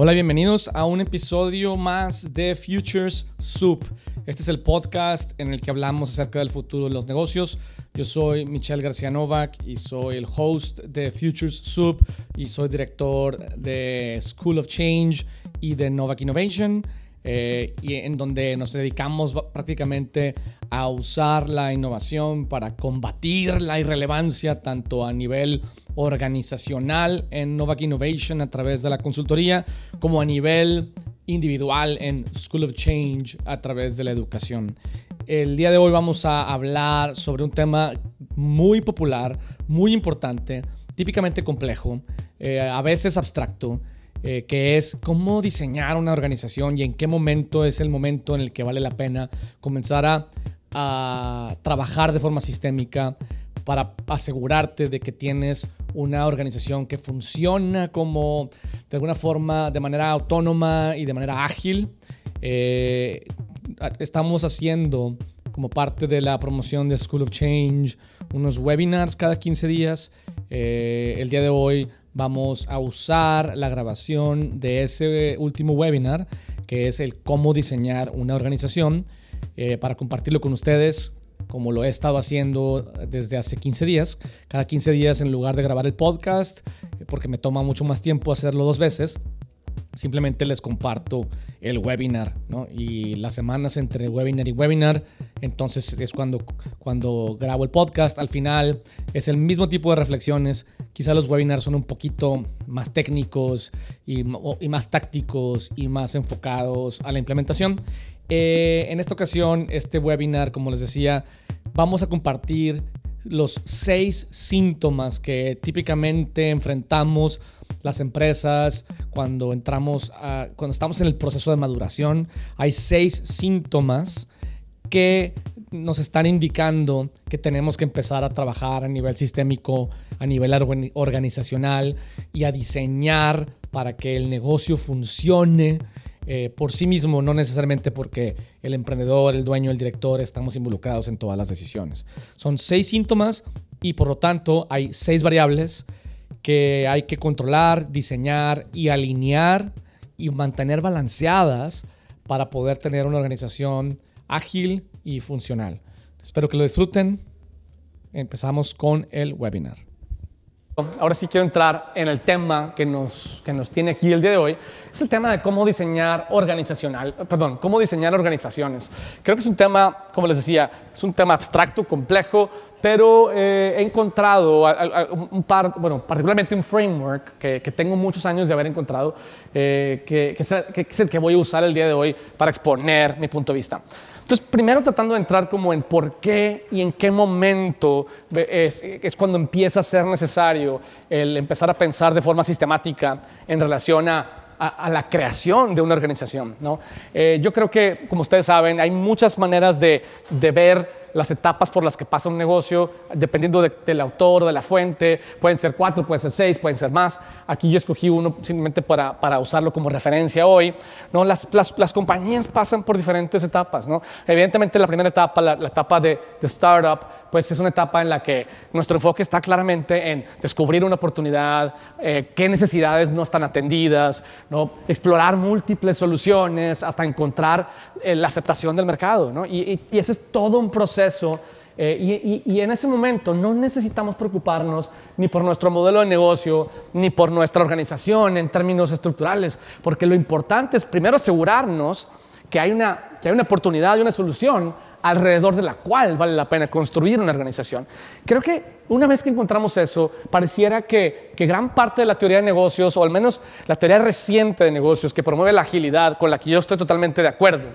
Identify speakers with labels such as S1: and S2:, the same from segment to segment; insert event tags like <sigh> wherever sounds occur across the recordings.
S1: Hola, bienvenidos a un episodio más de Futures Soup. Este es el podcast en el que hablamos acerca del futuro de los negocios. Yo soy Michelle García Novak y soy el host de Futures Soup y soy director de School of Change y de Novak Innovation. Eh, y en donde nos dedicamos prácticamente a usar la innovación para combatir la irrelevancia tanto a nivel organizacional en Novak Innovation a través de la consultoría, como a nivel individual en School of Change a través de la educación. El día de hoy vamos a hablar sobre un tema muy popular, muy importante, típicamente complejo, eh, a veces abstracto, eh, que es cómo diseñar una organización y en qué momento es el momento en el que vale la pena comenzar a, trabajar de forma sistémica para asegurarte de que tienes una organización que funciona como de alguna forma de manera autónoma y de manera ágil. Eh, estamos haciendo como parte de la promoción de School of Change unos webinars cada 15 días. Eh, el día de hoy vamos a usar la grabación de ese último webinar, que es el cómo diseñar una organización, eh, para compartirlo con ustedes como lo he estado haciendo desde hace 15 días. Cada 15 días en lugar de grabar el podcast, porque me toma mucho más tiempo hacerlo dos veces, simplemente les comparto el webinar, ¿no? Y las semanas entre webinar y webinar, entonces es cuando, cuando grabo el podcast. Al final es el mismo tipo de reflexiones. Quizá los webinars son un poquito más técnicos y, más tácticos y más enfocados a la implementación. Eh, en esta ocasión, este webinar, como les decía, vamos a compartir los seis síntomas que típicamente enfrentamos las empresas cuando entramos a, cuando estamos en el proceso de maduración. Hay seis síntomas que nos están indicando que tenemos que empezar a trabajar a nivel sistémico, a nivel organizacional y a diseñar para que el negocio funcione eh, por sí mismo, no necesariamente porque el emprendedor, el dueño, el director estamos involucrados en todas las decisiones. Son seis síntomas y por lo tanto hay seis variables que hay que controlar, diseñar y alinear y mantener balanceadas para poder tener una organización ágil y funcional. Espero que lo disfruten. Empezamos con el webinar. Ahora sí quiero entrar en el tema que nos, que nos tiene aquí el día de hoy. Es el tema de cómo diseñar organizacional, perdón, cómo diseñar organizaciones. Creo que es un tema, como les decía, es un tema abstracto, complejo, pero eh, he encontrado un par, bueno, particularmente un framework que, que tengo muchos años de haber encontrado, eh, que, que, es el que voy a usar el día de hoy para exponer mi punto de vista. Entonces, primero tratando de entrar como en por qué y en qué momento es, cuando empieza a ser necesario el empezar a pensar de forma sistemática en relación a, la creación de una organización. ¿no? Eh, yo creo que, como ustedes saben, hay muchas maneras de ver las etapas por las que pasa un negocio, dependiendo del autor o de la fuente. Pueden ser cuatro, pueden ser seis, pueden ser más. Aquí yo escogí uno simplemente para, para usarlo como referencia hoy. ¿no? Las, las, las, compañías pasan por diferentes etapas. ¿no? Evidentemente, la primera etapa, la, etapa de, de, startup, pues es una etapa en la que nuestro enfoque está claramente en descubrir una oportunidad, eh, qué necesidades no están atendidas, ¿no? explorar múltiples soluciones hasta encontrar eh, la aceptación del mercado. ¿no? Y, y, y ese es todo un proceso eh, y, en ese momento no necesitamos preocuparnos ni por nuestro modelo de negocio, ni por nuestra organización en términos estructurales, porque lo importante es primero asegurarnos que hay una, que hay una oportunidad y una solución alrededor de la cual vale la pena construir una organización. Creo que una vez que encontramos eso, pareciera que, que, gran parte de la teoría de negocios, o al menos la teoría reciente de negocios que promueve la agilidad, con la que yo estoy totalmente de acuerdo,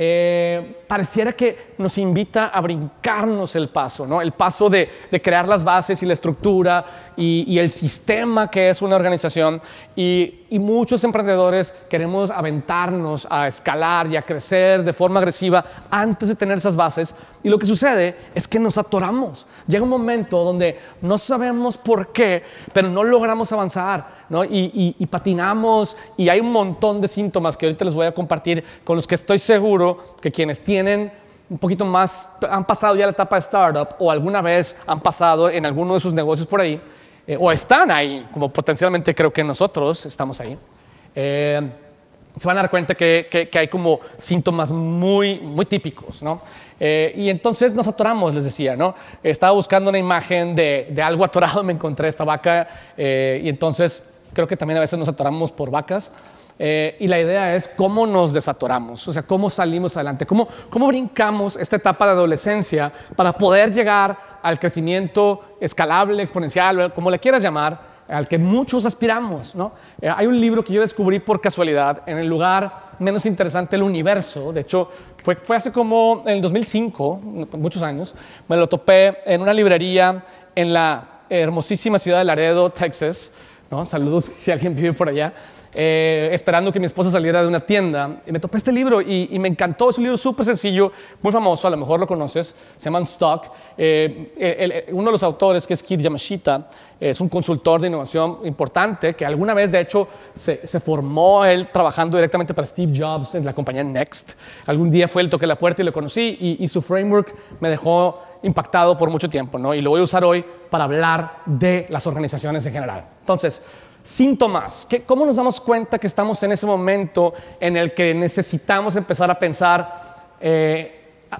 S1: eh, pareciera que nos invita a brincarnos el paso, ¿no? el paso de, crear las bases y la estructura y, el sistema que es una organización. Y, y, muchos emprendedores queremos aventarnos a escalar y a crecer de forma agresiva antes de tener esas bases. Y lo que sucede es que nos atoramos. Llega un momento donde no sabemos por qué, pero no logramos avanzar y, patinamos y hay un montón de síntomas que ahorita les voy a compartir con los que estoy seguro que quienes tienen un poquito más, han pasado ya la etapa de startup o alguna vez han pasado en alguno de sus negocios por ahí, eh, o están ahí, como potencialmente creo que nosotros estamos ahí, eh, se van a dar cuenta que, hay como síntomas muy, muy típicos, ¿no? Eh, y entonces nos atoramos, les decía, ¿no? Estaba buscando una imagen de, algo atorado, <laughs> me encontré esta vaca eh, y entonces creo que también a veces nos atoramos por vacas. y la idea es cómo nos desatoramos, o sea, cómo salimos adelante, cómo, cómo brincamos esta etapa de adolescencia para poder llegar al crecimiento escalable, exponencial, como le quieras llamar, al que muchos aspiramos. ¿no? Eh, hay un libro que yo descubrí por casualidad en el lugar menos interesante del universo. De hecho, fue, fue hace como en el 2005, muchos años, me lo topé en una librería en la hermosísima ciudad de Laredo, Texas. ¿no? Saludos <laughs> si alguien vive por allá. Eh, esperando que mi esposa saliera de una tienda. Y me topé este libro y, me encantó. Es un libro súper sencillo, muy famoso, a lo mejor lo conoces. Se llama Stock. Eh, uno de los autores, que es Kid Yamashita, es un consultor de innovación importante que alguna vez, de hecho, se, formó él trabajando directamente para Steve Jobs en la compañía Next. Algún día fue él, toqué la puerta y lo conocí y, y su framework me dejó impactado por mucho tiempo, ¿no? Y lo voy a usar hoy para hablar de las organizaciones en general. Entonces, síntomas. ¿Cómo nos damos cuenta que estamos en ese momento en el que necesitamos empezar a pensar eh,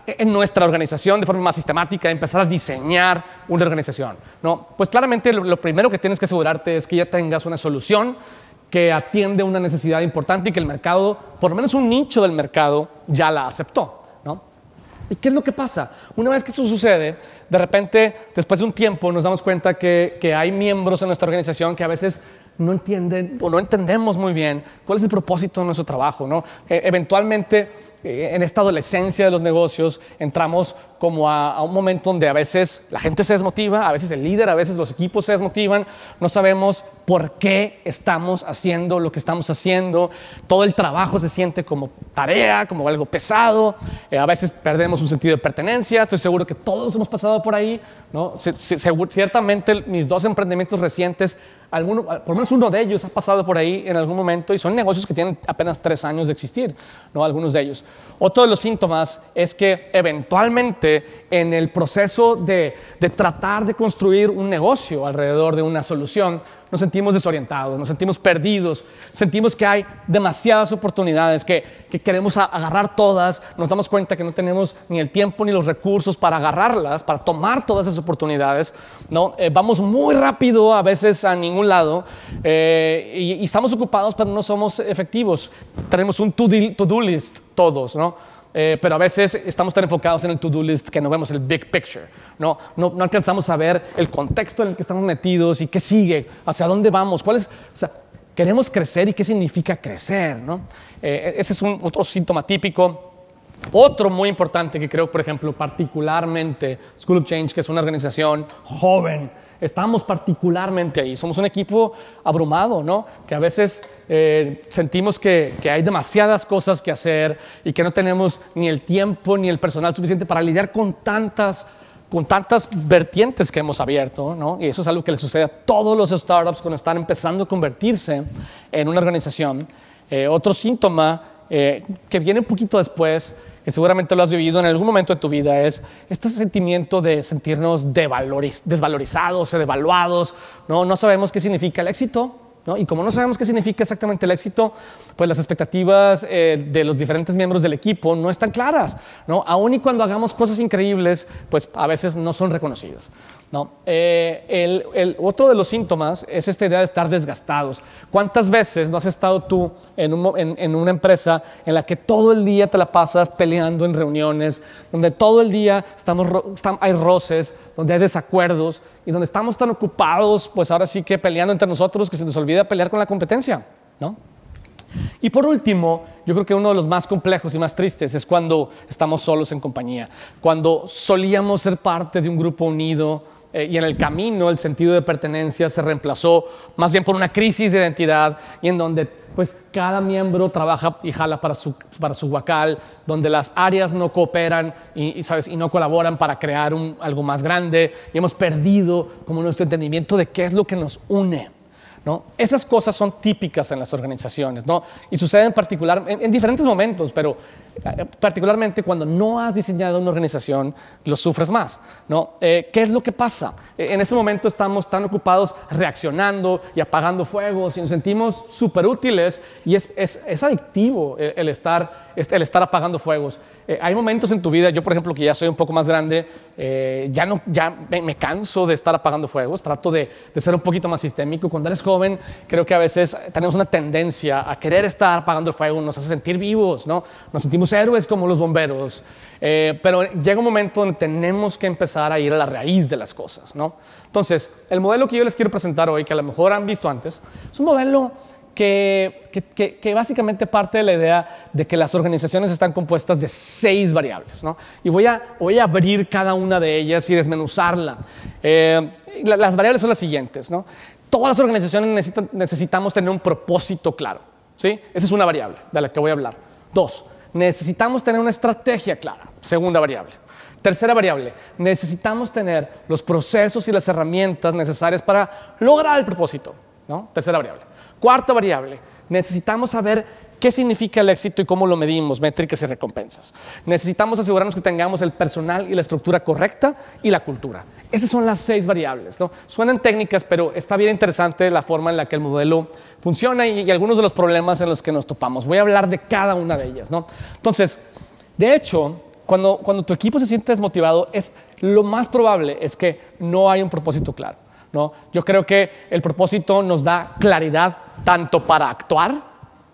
S1: en nuestra organización de forma más sistemática, empezar a diseñar una organización? ¿no? Pues claramente lo, primero que tienes que asegurarte es que ya tengas una solución que atiende una necesidad importante y que el mercado, por lo menos un nicho del mercado, ya la aceptó. ¿Y qué es lo que pasa? Una vez que eso sucede, de repente, después de un tiempo, nos damos cuenta que, que hay miembros en nuestra organización que a veces no entienden o no entendemos muy bien cuál es el propósito de nuestro trabajo. ¿no? E, eventualmente, eh, en esta adolescencia de los negocios, entramos como a, un momento donde a veces la gente se desmotiva, a veces el líder, a veces los equipos se desmotivan, no sabemos por qué estamos haciendo lo que estamos haciendo, todo el trabajo se siente como tarea, como algo pesado, eh, a veces perdemos un sentido de pertenencia, estoy seguro que todos hemos pasado por ahí, ¿no? ciertamente mis dos emprendimientos recientes Alguno, por lo menos uno de ellos ha pasado por ahí en algún momento y son negocios que tienen apenas tres años de existir, ¿no? algunos de ellos. Otro de los síntomas es que eventualmente en el proceso de, de tratar de construir un negocio alrededor de una solución, nos sentimos desorientados, nos sentimos perdidos, sentimos que hay demasiadas oportunidades, que, queremos agarrar todas, nos damos cuenta que no tenemos ni el tiempo ni los recursos para agarrarlas, para tomar todas esas oportunidades, ¿no? Eh, vamos muy rápido a veces a ningún lado eh, y, estamos ocupados pero no somos efectivos. Tenemos un to-do list todos, ¿no? Eh, pero a veces estamos tan enfocados en el to-do list que no vemos el big picture. No, no, no, alcanzamos a ver el contexto en el que estamos metidos y qué sigue, hacia dónde vamos, cuál es, o sea, queremos crecer y qué significa crecer. ¿no? Eh, ese es un, otro síntoma típico. Otro muy importante que creo, por ejemplo, particularmente School of Change, que es una organización joven, estamos particularmente ahí. Somos un equipo abrumado, ¿no? Que a veces eh, sentimos que, que, hay demasiadas cosas que hacer y que no tenemos ni el tiempo ni el personal suficiente para lidiar con tantas con tantas vertientes que hemos abierto, ¿no? y eso es algo que le sucede a todos los startups cuando están empezando a convertirse en una organización. Eh, otro síntoma eh, que viene un poquito después que seguramente lo has vivido en algún momento de tu vida, es este sentimiento de sentirnos desvalorizados o devaluados, ¿no? no sabemos qué significa el éxito, ¿no? y como no sabemos qué significa exactamente el éxito, pues las expectativas eh, de los diferentes miembros del equipo no están claras, ¿no? aun y cuando hagamos cosas increíbles, pues a veces no son reconocidas. ¿no? Eh, el, otro de los síntomas es esta idea de estar desgastados. ¿Cuántas veces no has estado tú en, una empresa en la que todo el día te la pasas peleando en reuniones, donde todo el día estamos, hay roces, donde hay desacuerdos y donde estamos tan ocupados, pues ahora sí que peleando entre nosotros que se nos olvida pelear con la competencia? ¿no? Y por último, yo creo que uno de los más complejos y más tristes es cuando estamos solos en compañía, cuando solíamos ser parte de un grupo unido, eh, y en el camino el sentido de pertenencia se reemplazó más bien por una crisis de identidad y en donde pues cada miembro trabaja y jala para su, para su huacal, donde las áreas no cooperan y, ¿sabes? y no colaboran para crear algo más grande y hemos perdido como nuestro entendimiento de qué es lo que nos une. ¿no? Esas cosas son típicas en las organizaciones ¿no? y suceden particular, en, diferentes momentos, pero particularmente cuando no has diseñado una organización, lo sufres más. ¿no? Eh, ¿Qué es lo que pasa? Eh, en ese momento estamos tan ocupados reaccionando y apagando fuegos y nos sentimos súper útiles y es, es, es adictivo el, estar, el estar apagando fuegos. hay momentos en tu vida, yo por ejemplo que ya soy un poco más grande, ya, no, ya me, canso de estar apagando fuegos, trato de, de ser un poquito más sistémico. Cuando eres joven, creo que a veces tenemos una tendencia a querer estar apagando el fuego, nos hace sentir vivos, ¿no? Nos sentimos héroes como los bomberos, eh, pero llega un momento donde tenemos que empezar a ir a la raíz de las cosas, ¿no? Entonces, el modelo que yo les quiero presentar hoy, que a lo mejor han visto antes, es un modelo que, que, que, básicamente parte de la idea de que las organizaciones están compuestas de seis variables. ¿no? Y voy a, voy a abrir cada una de ellas y desmenuzarla. Eh, las variables son las siguientes. ¿no? Todas las organizaciones necesitamos tener un propósito claro. ¿sí? Esa es una variable de la que voy a hablar. Dos, necesitamos tener una estrategia clara. Segunda variable. Tercera variable, necesitamos tener los procesos y las herramientas necesarias para lograr el propósito. ¿no? Tercera variable. Cuarta variable, necesitamos saber ¿Qué significa el éxito y cómo lo medimos? Métricas y recompensas. Necesitamos asegurarnos que tengamos el personal y la estructura correcta y la cultura. Esas son las seis variables. ¿no? Suenan técnicas, pero está bien interesante la forma en la que el modelo funciona y, algunos de los problemas en los que nos topamos. Voy a hablar de cada una de ellas. ¿no? Entonces, de hecho, cuando, cuando tu equipo se siente desmotivado, es, lo más probable es que no hay un propósito claro. ¿no? Yo creo que el propósito nos da claridad tanto para actuar,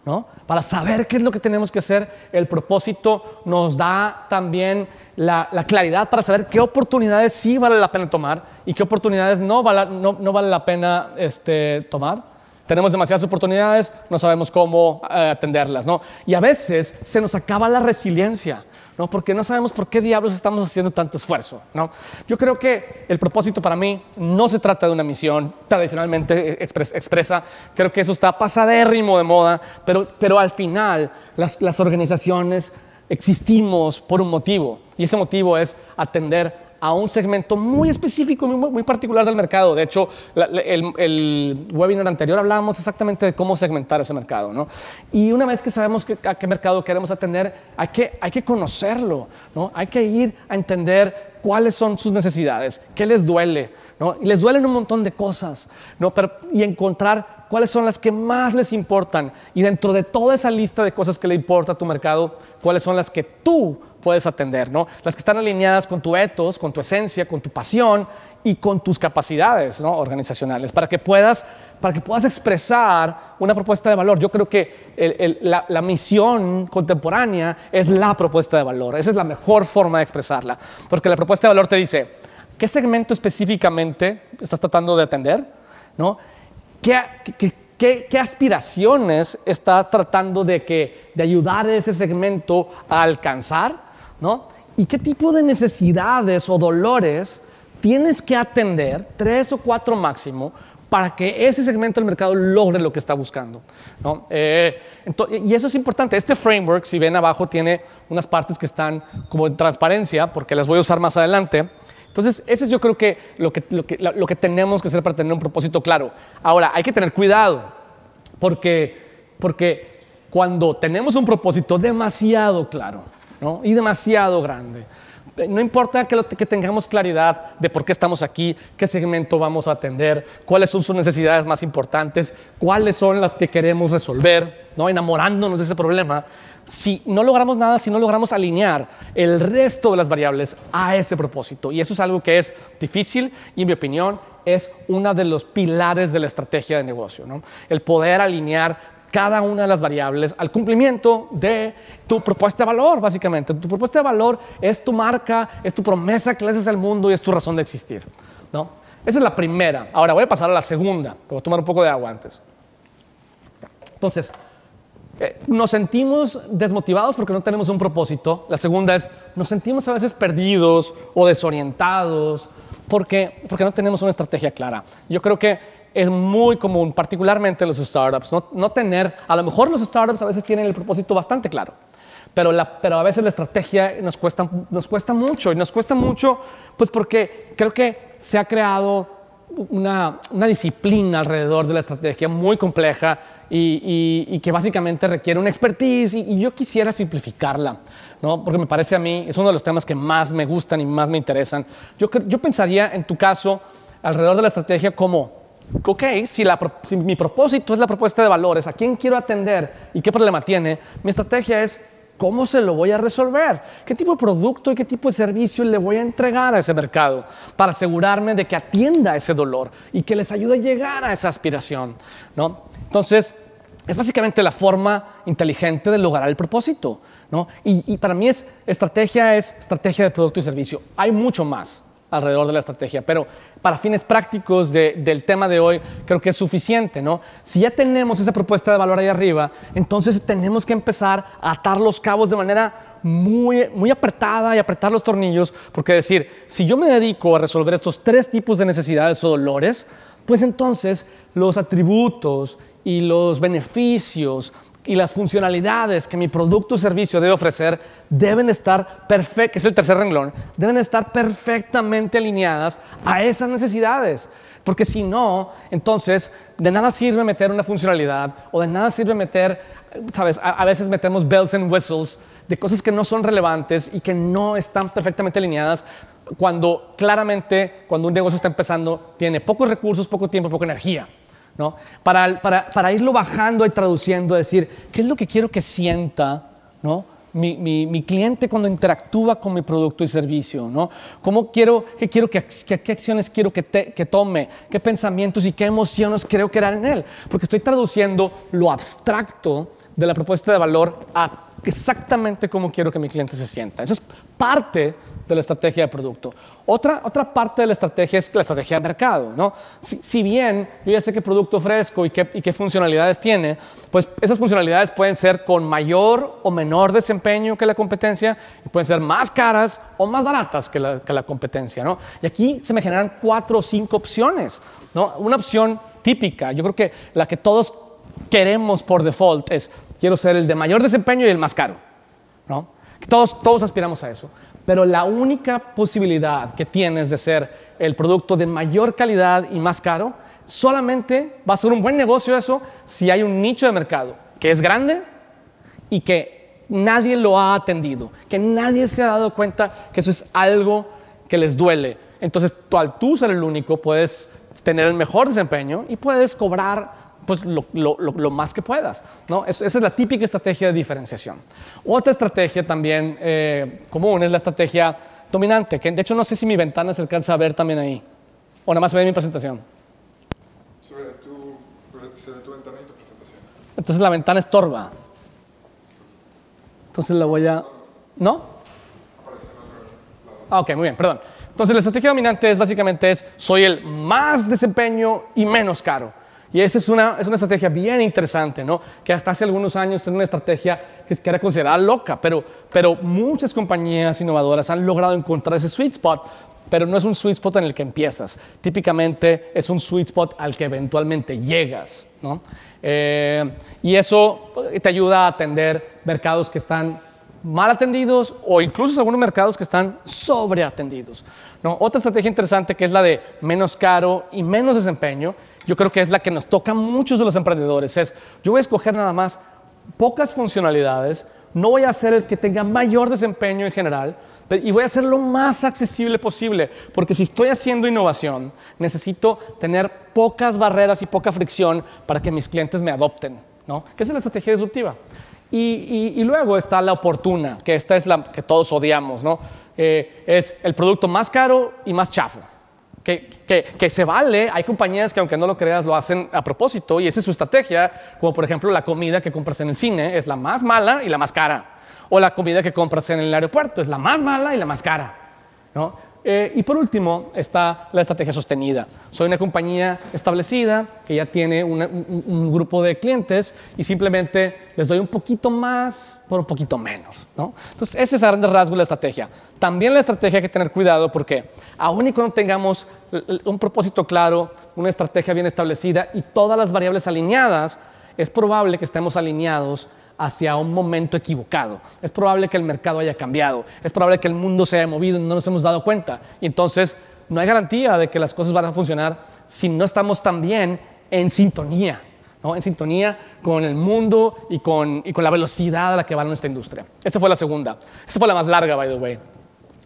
S1: ¿no? Para saber qué es lo que tenemos que hacer, el propósito nos da también la, claridad para saber qué oportunidades sí vale la pena tomar y qué oportunidades no vale, no, vale la pena este, tomar. Tenemos demasiadas oportunidades, no sabemos cómo eh, atenderlas, ¿no? Y a veces se nos acaba la resiliencia. ¿No? Porque no sabemos por qué diablos estamos haciendo tanto esfuerzo, ¿no? Yo creo que el propósito para mí no se trata de una misión tradicionalmente expresa, creo que eso está pasadérrimo de moda, pero, pero al final las, las organizaciones existimos por un motivo y ese motivo es atender a un segmento muy específico, muy, particular del mercado. De hecho, el, webinar anterior hablábamos exactamente de cómo segmentar ese mercado. ¿no? Y una vez que sabemos a qué mercado queremos atender, hay que, hay que conocerlo, ¿no? hay que ir a entender cuáles son sus necesidades, qué les duele. ¿no? Les duelen un montón de cosas, ¿no? Y encontrar cuáles son las que más les importan. Y dentro de toda esa lista de cosas que le importa a tu mercado, cuáles son las que tú puedes atender, ¿no? Las que están alineadas con tu ethos, con tu esencia, con tu pasión y con tus capacidades ¿no? organizacionales, para que, puedas, para que puedas expresar una propuesta de valor. Yo creo que la, la, misión contemporánea es la propuesta de valor. Esa es la mejor forma de expresarla, porque la propuesta de valor te dice, ¿qué segmento específicamente estás tratando de atender? ¿No? ¿Qué, qué, qué, qué aspiraciones estás tratando de, que, de ayudar a ese segmento a alcanzar? ¿No? ¿Y qué tipo de necesidades o dolores tienes que atender, tres o cuatro máximo, para que ese segmento del mercado logre lo que está buscando. ¿no? Eh, y eso es importante. Este framework, si ven abajo, tiene unas partes que están como en transparencia, porque las voy a usar más adelante. Entonces, ese es yo creo que lo que, lo que, lo que tenemos que hacer para tener un propósito claro. Ahora, hay que tener cuidado, porque, porque cuando tenemos un propósito demasiado claro, y demasiado grande. No importa que, tengamos claridad de por qué estamos aquí, qué segmento vamos a atender, cuáles son sus necesidades más importantes, cuáles son las que queremos resolver, ¿no? enamorándonos de ese problema. Si no logramos nada, si no logramos alinear el resto de las variables a ese propósito, y eso es algo que es difícil y en mi opinión es uno de los pilares de la estrategia de negocio, ¿no? el poder alinear cada una de las variables al cumplimiento de tu propuesta de valor, básicamente. Tu propuesta de valor es tu marca, es tu promesa que le haces al mundo y es tu razón de existir. ¿no? Esa es la primera. Ahora voy a pasar a la segunda. Voy a tomar un poco de agua antes. Entonces, eh, nos sentimos desmotivados porque no tenemos un propósito. La segunda es, nos sentimos a veces perdidos o desorientados porque, porque no tenemos una estrategia clara. Yo creo que es muy común, particularmente en los startups, no, tener, a lo mejor los startups a veces tienen el propósito bastante claro, pero, la, pero a veces la estrategia nos cuesta, nos cuesta mucho y nos cuesta mucho pues porque creo que se ha creado una, disciplina alrededor de la estrategia muy compleja y, que básicamente requiere una expertise y, yo quisiera simplificarla, ¿no? porque me parece a mí, es uno de los temas que más me gustan y más me interesan. Yo, yo pensaría en tu caso alrededor de la estrategia como, ok, si, si mi propósito es la propuesta de valores, a quién quiero atender y qué problema tiene, mi estrategia es ¿Cómo se lo voy a resolver? ¿Qué tipo de producto y qué tipo de servicio le voy a entregar a ese mercado para asegurarme de que atienda ese dolor y que les ayude a llegar a esa aspiración? ¿no? Entonces, es básicamente la forma inteligente de lograr el propósito. ¿no? Y, y para mí es estrategia es estrategia de producto y servicio. Hay mucho más alrededor de la estrategia, pero para fines prácticos del tema de hoy creo que es suficiente, ¿no? Si ya tenemos esa propuesta de valor ahí arriba, entonces tenemos que empezar a atar los cabos de manera muy, muy apretada y apretar los tornillos, porque decir, si yo me dedico a resolver estos tres tipos de necesidades o dolores, pues entonces los atributos y los beneficios y las funcionalidades que mi producto o servicio debe ofrecer deben estar perfectas, que es el tercer renglón, deben estar perfectamente alineadas a esas necesidades. Porque si no, entonces de nada sirve meter una funcionalidad o de nada sirve meter, sabes, a, veces metemos bells and whistles de cosas que no son relevantes y que no están perfectamente alineadas cuando claramente, cuando un negocio está empezando, tiene pocos recursos, poco tiempo, poca energía. ¿No? Para, para, para, irlo bajando y traduciendo, decir, ¿qué es lo que quiero que sienta ¿no? mi, mi, mi cliente cuando interactúa con mi producto y servicio? ¿no? ¿Cómo quiero, qué, quiero que, qué acciones quiero que, que tome? ¿Qué pensamientos y qué emociones creo que en él? Porque estoy traduciendo lo abstracto de la propuesta de valor a exactamente cómo quiero que mi cliente se sienta. Eso es parte de la estrategia de producto. Otra, otra parte de la estrategia es la estrategia de mercado. ¿no? Si, bien yo ya sé qué producto ofrezco y qué, y qué funcionalidades tiene, pues esas funcionalidades pueden ser con mayor o menor desempeño que la competencia y pueden ser más caras o más baratas que la, que la competencia. ¿no? Y aquí se me generan cuatro o cinco opciones. ¿no? Una opción típica, yo creo que la que todos queremos por default es quiero ser el de mayor desempeño y el más caro. ¿no? Todos, todos aspiramos a eso. Pero la única posibilidad que tienes de ser el producto de mayor calidad y más caro, solamente va a ser un buen negocio eso si hay un nicho de mercado que es grande y que nadie lo ha atendido, que nadie se ha dado cuenta que eso es algo que les duele. Entonces, tú al tú ser el único puedes tener el mejor desempeño y puedes cobrar pues lo, más que puedas. ¿no? esa es la típica estrategia de diferenciación. Otra estrategia también eh, común es la estrategia dominante, que de hecho no sé si mi ventana se alcanza a ver también ahí, o nada más se ve mi presentación.
S2: Se ve tu, tu ventana y tu presentación.
S1: Entonces la ventana estorba. Entonces la voy a... ¿No? Ah, ok, muy bien, perdón. Entonces la estrategia dominante es básicamente es, soy el más desempeño y menos caro. Y esa es una, es una estrategia bien interesante, ¿no? Que hasta hace algunos años era una estrategia que, era considerada loca, pero, pero muchas compañías innovadoras han logrado encontrar ese sweet spot pero no es un sweet spot en el que empiezas. Típicamente es un sweet spot al que eventualmente llegas. ¿no? Eh, y eso te ayuda a atender mercados que están mal atendidos o incluso algunos mercados que están sobreatendidos. ¿no? Otra estrategia interesante que es la de menos caro y menos desempeño yo creo que es la que nos toca a muchos de los emprendedores. Es, yo voy a escoger nada más pocas funcionalidades, no voy a ser el que tenga mayor desempeño en general y voy a hacer lo más accesible posible, porque si estoy haciendo innovación, necesito tener pocas barreras y poca fricción para que mis clientes me adopten, ¿no? Que es la estrategia disruptiva. Y, luego está la oportuna, que esta es la que todos odiamos, ¿no? Eh, es el producto más caro y más chafo que, se vale. Hay compañías que aunque no lo creas lo hacen a propósito y esa es su estrategia, como por ejemplo la comida que compras en el cine es la más mala y la más cara. O la comida que compras en el aeropuerto es la más mala y la más cara. ¿no? Eh, y por último está la estrategia sostenida. Soy una compañía establecida que ya tiene un, grupo de clientes y simplemente les doy un poquito más por un poquito menos. ¿no? Entonces, ese es a grandes rasgos la estrategia. También la estrategia hay que tener cuidado porque aun y cuando tengamos un propósito claro, una estrategia bien establecida y todas las variables alineadas, es probable que estemos alineados hacia un momento equivocado. Es probable que el mercado haya cambiado, es probable que el mundo se haya movido y no nos hemos dado cuenta. Y entonces no hay garantía de que las cosas van a funcionar si no estamos también en sintonía, ¿no? en sintonía con el mundo y con, y con la velocidad a la que va nuestra industria. Esa fue la segunda. Esa fue la más larga, by the way.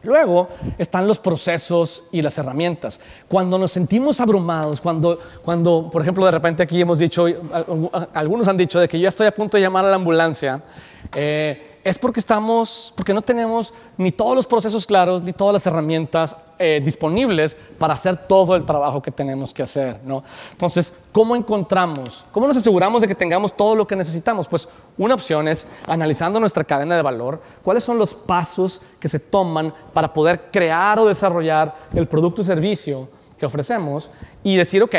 S1: Luego están los procesos y las herramientas. Cuando nos sentimos abrumados, cuando, cuando por ejemplo, de repente aquí hemos dicho, algunos han dicho de que yo estoy a punto de llamar a la ambulancia, eh, es porque estamos, porque no tenemos ni todos los procesos claros, ni todas las herramientas eh, disponibles para hacer todo el trabajo que tenemos que hacer. ¿no? Entonces, ¿cómo encontramos, cómo nos aseguramos de que tengamos todo lo que necesitamos? Pues una opción es, analizando nuestra cadena de valor, cuáles son los pasos que se toman para poder crear o desarrollar el producto o servicio que ofrecemos y decir, ok,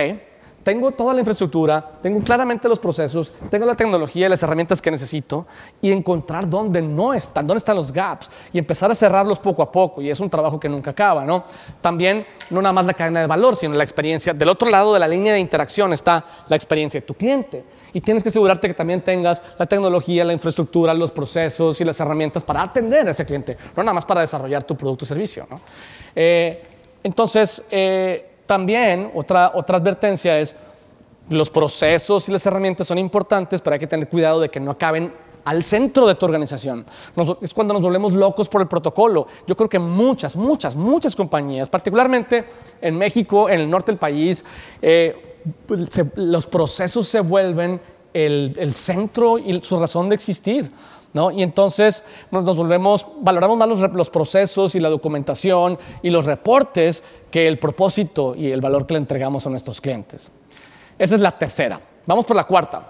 S1: tengo toda la infraestructura, tengo claramente los procesos, tengo la tecnología y las herramientas que necesito y encontrar dónde no están, dónde están los gaps y empezar a cerrarlos poco a poco. Y es un trabajo que nunca acaba, ¿no? También no nada más la cadena de valor, sino la experiencia. Del otro lado de la línea de interacción está la experiencia de tu cliente. Y tienes que asegurarte que también tengas la tecnología, la infraestructura, los procesos y las herramientas para atender a ese cliente, no nada más para desarrollar tu producto o servicio. ¿no? Eh, entonces, eh, también otra, otra advertencia es, los procesos y las herramientas son importantes, pero hay que tener cuidado de que no acaben al centro de tu organización. es cuando nos volvemos locos por el protocolo. Yo creo que muchas, muchas, muchas compañías, particularmente en México, en el norte del país, eh, pues los procesos se vuelven el, el, centro y su razón de existir. ¿No? Y entonces nos, volvemos, valoramos más los, los, procesos y la documentación y los reportes que el propósito y el valor que le entregamos a nuestros clientes. Esa es la tercera. Vamos por la cuarta.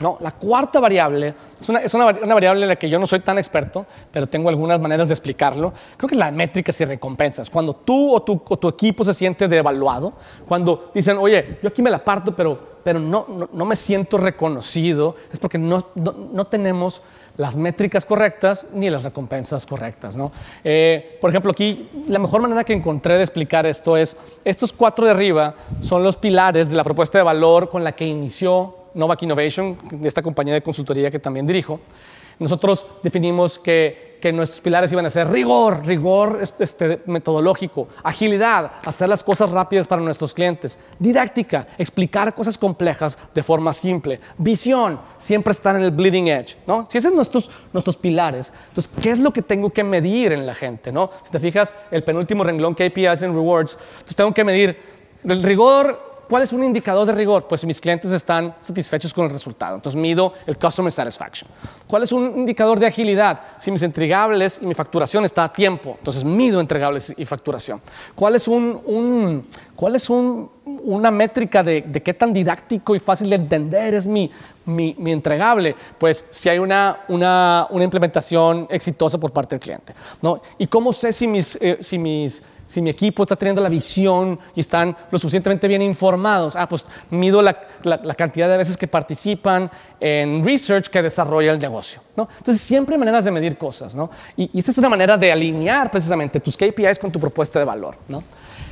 S1: No, la cuarta variable es, una, es una, variable en la que yo no soy tan experto, pero tengo algunas maneras de explicarlo. Creo que es la métricas y recompensas. Cuando tú o tu, o tu equipo se siente devaluado, cuando dicen, oye, yo aquí me la parto, pero, pero no, no, no me siento reconocido, es porque no, no tenemos las métricas correctas ni las recompensas correctas. ¿no? Eh, por ejemplo, aquí la mejor manera que encontré de explicar esto es, estos cuatro de arriba son los pilares de la propuesta de valor con la que inició Novak Innovation, esta compañía de consultoría que también dirijo. Nosotros definimos que que nuestros pilares iban a ser rigor, rigor este, metodológico, agilidad, hacer las cosas rápidas para nuestros clientes, didáctica, explicar cosas complejas de forma simple, visión, siempre estar en el bleeding edge, ¿no? Si esos son nuestros, nuestros pilares, entonces, ¿qué es lo que tengo que medir en la gente, no? Si te fijas, el penúltimo renglón KPIs en rewards, entonces tengo que medir el rigor ¿Cuál es un indicador de rigor? Pues si mis clientes están satisfechos con el resultado. Entonces mido el customer satisfaction. ¿Cuál es un indicador de agilidad? Si mis entregables y mi facturación está a tiempo. Entonces mido entregables y facturación. ¿Cuál es, un, cuál es una métrica de, qué tan didáctico y fácil de entender es mi, mi, entregable? Pues si hay una, una, una, implementación exitosa por parte del cliente. ¿no? ¿Y cómo sé si mis, eh, si mis si mi equipo está teniendo la visión y están lo suficientemente bien informados, ah, pues mido la, cantidad de veces que participan en research que desarrolla el negocio. ¿no? Entonces, siempre hay maneras de medir cosas. ¿no? Y, y, esta es una manera de alinear precisamente tus KPIs con tu propuesta de valor. ¿no?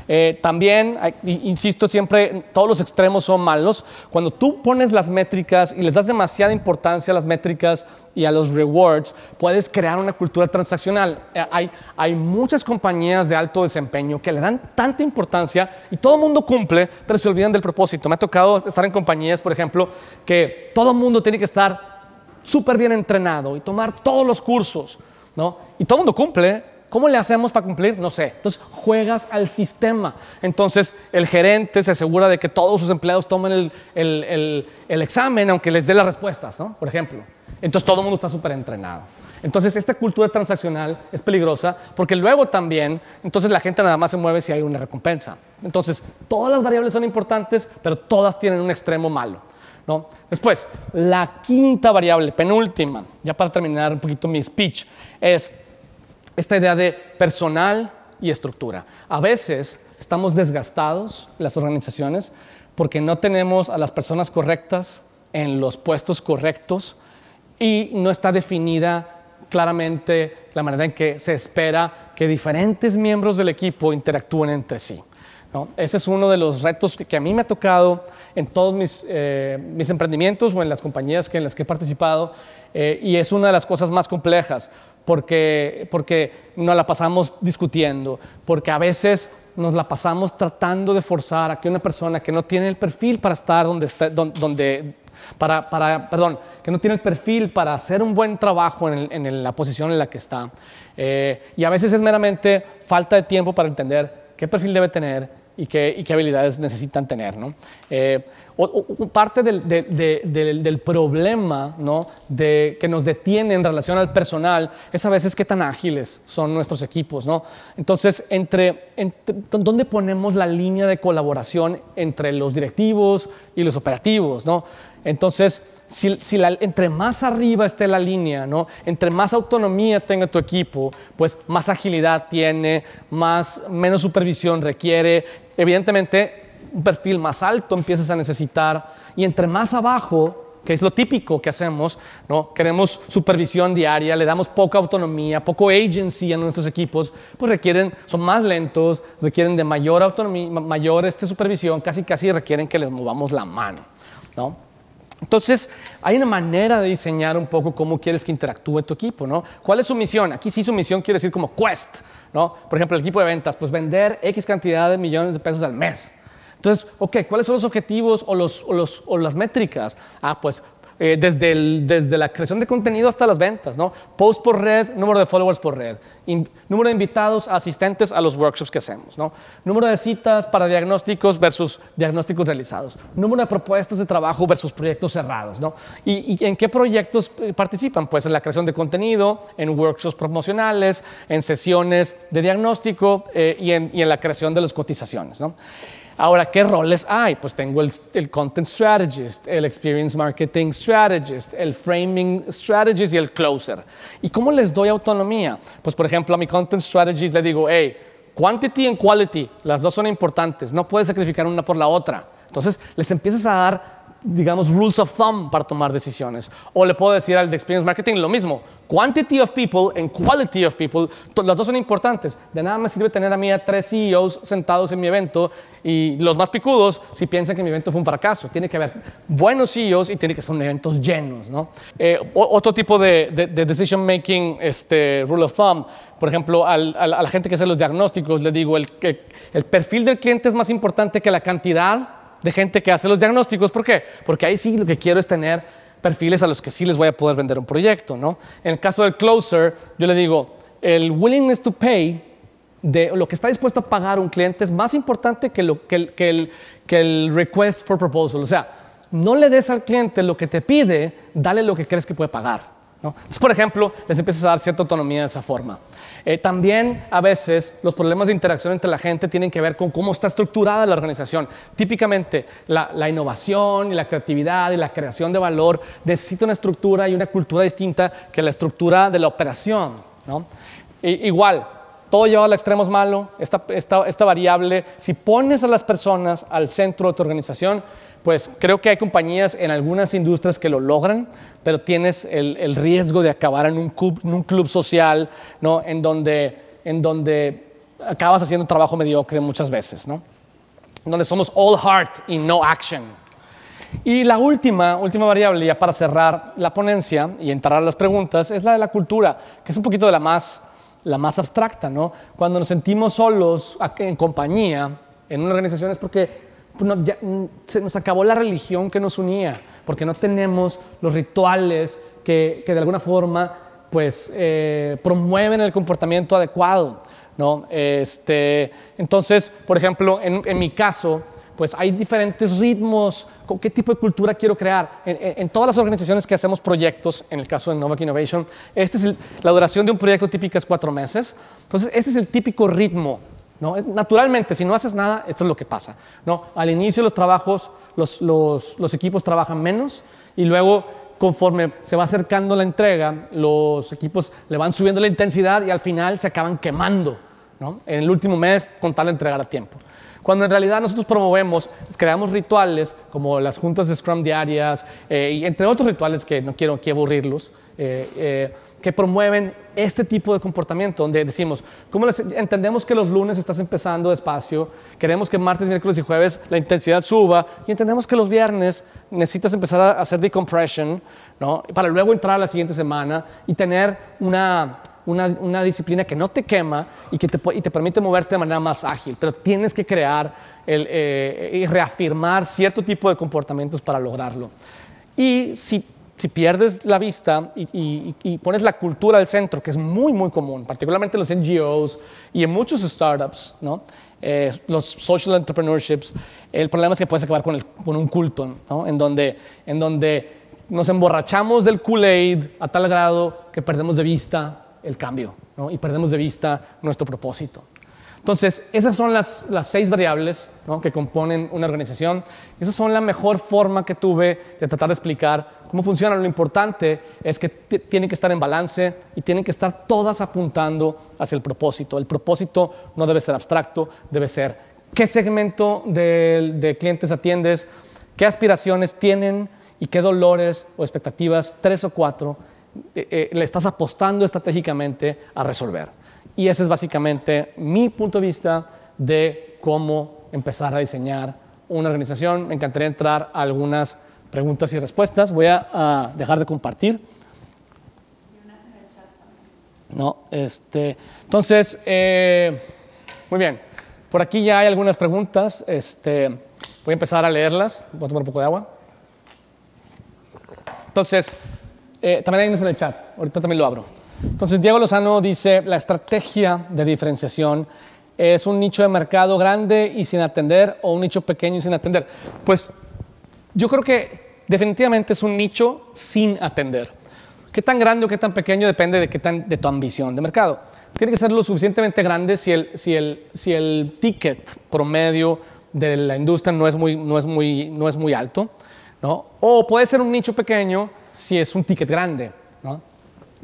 S1: Eh, también, insisto, siempre todos los extremos son malos. Cuando tú pones las métricas y les das demasiada importancia a las métricas y a los rewards, puedes crear una cultura transaccional. Eh, hay, hay muchas compañías de alto desempeño que le dan tanta importancia y todo el mundo cumple, pero se olvidan del propósito. Me ha tocado estar en compañías, por ejemplo, que todo el mundo tiene que estar súper bien entrenado y tomar todos los cursos, ¿no? Y todo el mundo cumple, ¿Cómo le hacemos para cumplir? No sé. Entonces juegas al sistema. Entonces el gerente se asegura de que todos sus empleados tomen el, examen, aunque les dé las respuestas, ¿no? Por ejemplo. Entonces todo el mundo está súper entrenado. Entonces esta cultura transaccional es peligrosa porque luego también, entonces la gente nada más se mueve si hay una recompensa. Entonces todas las variables son importantes, pero todas tienen un extremo malo. ¿no? Después, la quinta variable, penúltima, ya para terminar un poquito mi speech, es esta idea de personal y estructura. A veces estamos desgastados las organizaciones porque no tenemos a las personas correctas en los puestos correctos y no está definida claramente la manera en que se espera que diferentes miembros del equipo interactúen entre sí. Ese es uno de los retos que, a mí me ha tocado en todos mis, eh, mis emprendimientos o en las compañías que, en las que he participado eh, y es una de las cosas más complejas porque, porque nos la pasamos discutiendo, porque a veces nos la pasamos tratando de forzar a que una persona que no tiene el perfil para estar donde está, donde, para, para, perdón, que no tiene el perfil para hacer un buen trabajo en, en la posición en la que está. Eh, y a veces es meramente falta de tiempo para entender qué perfil debe tener y qué, y qué habilidades necesitan tener. ¿no? Eh, o, parte del, del, problema ¿no? de, que nos detiene en relación al personal es a veces qué tan ágiles son nuestros equipos. ¿no? Entonces, entre, ¿dónde ponemos la línea de colaboración entre los directivos y los operativos? ¿no? Entonces, si, entre más arriba esté la línea, ¿no? entre más autonomía tenga tu equipo, pues más agilidad tiene, más, menos supervisión requiere. Evidentemente, un perfil más alto empiezas a necesitar y entre más abajo, que es lo típico que hacemos, ¿no? queremos supervisión diaria, le damos poca autonomía, poco agency a nuestros equipos, pues requieren, son más lentos, requieren de mayor autonomía, mayor este, supervisión, casi casi requieren que les movamos la mano. ¿no? Entonces, hay una manera de diseñar un poco cómo quieres que interactúe tu equipo, ¿no? ¿Cuál es su misión? Aquí sí su misión quiere decir como quest, ¿no? Por ejemplo, el equipo de ventas, pues vender X cantidad de millones de pesos al mes. Entonces, ok, ¿cuáles son los objetivos o, los, o, los, o las métricas? Ah, pues eh, desde, el, desde, la creación de contenido hasta las ventas, ¿no? Post por red, número de followers por red, número de invitados, asistentes a los workshops que hacemos, ¿no? Número de citas para diagnósticos versus diagnósticos realizados, número de propuestas de trabajo versus proyectos cerrados, ¿no? ¿Y, en qué proyectos eh, participan? Pues en la creación de contenido, en workshops promocionales, en sesiones de diagnóstico eh, y, en, y en la creación de las cotizaciones, ¿no? Ahora, ¿qué roles hay? Pues tengo el, Content Strategist, el Experience Marketing Strategist, el Framing Strategist y el Closer. ¿Y cómo les doy autonomía? Pues, por ejemplo, a mi Content Strategist le digo, hey, quantity and quality, las dos son importantes, no puedes sacrificar una por la otra. Entonces, les empiezas a dar digamos, rules of thumb para tomar decisiones. O le puedo decir al de Experience Marketing lo mismo. Quantity of people and quality of people, las dos son importantes. De nada me sirve tener a mí a tres CEOs sentados en mi evento y los más picudos si piensan que mi evento fue un fracaso. Tiene que haber buenos CEOs y tiene que ser eventos llenos. ¿no? Eh, otro tipo de, decision making este, rule of thumb, por ejemplo, a la gente que hace los diagnósticos, le digo, el, el perfil del cliente es más importante que la cantidad de gente que hace los diagnósticos. ¿Por qué? Porque ahí sí lo que quiero es tener perfiles a los que sí les voy a poder vender un proyecto. ¿no? En el caso del closer, yo le digo, el willingness to pay de lo que está dispuesto a pagar un cliente es más importante que, el, el, que el request for proposal. O sea, no le des al cliente lo que te pide, dale lo que crees que puede pagar. Entonces, por ejemplo, les empiezas a dar cierta autonomía de esa forma. Eh, también a veces los problemas de interacción entre la gente tienen que ver con cómo está estructurada la organización. Típicamente la, innovación y la creatividad y la creación de valor necesita una estructura y una cultura distinta que la estructura de la operación. igual, todo lleva al extremo es malo, esta, variable, si pones a las personas al centro de tu organización, pues creo que hay compañías en algunas industrias que lo logran, pero tienes el, riesgo de acabar en un club, social, ¿no? En donde, en donde acabas haciendo trabajo mediocre muchas veces, ¿no? Donde somos all heart y no action. Y la última, última variable, ya para cerrar la ponencia y entrar las preguntas, es la de la cultura, que es un poquito de la más, la más abstracta, ¿no? Cuando nos sentimos solos en compañía, en una organización, es porque pues mm, se nos acabó la religión que nos unía, porque no tenemos los rituales que, que de alguna forma pues, eh, promueven el comportamiento adecuado. ¿no? Este, entonces, por ejemplo, en, en, mi caso, pues hay diferentes ritmos, con qué tipo de cultura quiero crear. En, todas las organizaciones que hacemos proyectos, en el caso de Novak Innovation, este es la duración de un proyecto típica es cuatro meses. Entonces, este es el típico ritmo. Naturalmente, si no haces nada, esto es lo que pasa. Al inicio los trabajos, los, equipos trabajan menos y luego, conforme se va acercando la entrega, los equipos le van subiendo la intensidad y al final se acaban quemando en el último mes con tal de entregar a tiempo. Cuando en realidad nosotros promovemos, creamos rituales como las juntas de Scrum diarias eh, y entre otros rituales que no quiero aquí aburrirlos, eh, eh, que promueven este tipo de comportamiento, donde decimos, ¿cómo entendemos que los lunes estás empezando despacio, queremos que martes, miércoles y jueves la intensidad suba, y entendemos que los viernes necesitas empezar a hacer decompression, ¿no? para luego entrar a la siguiente semana y tener una una, una disciplina que no te quema y que te, y te, permite moverte de manera más ágil, pero tienes que crear el, eh, y reafirmar cierto tipo de comportamientos para lograrlo. Y si, si pierdes la vista y, y, y, pones la cultura al centro, que es muy, muy común, particularmente en los NGOs y en muchos startups, ¿no? Eh, los social entrepreneurships, el problema es que puedes acabar con, el, con un culto, ¿no? en, donde, en donde nos emborrachamos del Kool-Aid a tal grado que perdemos de vista el cambio y perdemos de vista nuestro propósito. Entonces, esas son las, las seis variables que componen una organización. Esas son la mejor forma que tuve de tratar de explicar cómo funciona. Lo importante es que tienen que estar en balance y tienen que estar todas apuntando hacia el propósito. El propósito no debe ser abstracto, debe ser qué segmento de clientes atiendes, qué aspiraciones tienen y qué dolores o expectativas, tres o cuatro, eh, eh, le estás apostando estratégicamente a resolver. Y ese es básicamente mi punto de vista de cómo empezar a diseñar una organización. Me encantaría entrar a algunas preguntas y respuestas. Voy a, a dejar de compartir. No, este, entonces, eh, muy bien. Por aquí ya hay algunas preguntas. Este, voy a empezar a leerlas. Voy a tomar un poco de agua. Entonces, eh, también hay unos en el chat. Ahorita también lo abro. Entonces, Diego Lozano dice, la estrategia de diferenciación es un nicho de mercado grande y sin atender o un nicho pequeño y sin atender. Pues yo creo que definitivamente es un nicho sin atender. ¿Qué tan grande o qué tan pequeño depende de, qué tan, de tu ambición de mercado? Tiene que ser lo suficientemente grande si el, si el, si el ticket promedio de la industria no es muy, no es muy, no es muy alto. ¿no? O puede ser un nicho pequeño si es un ticket grande. ¿no?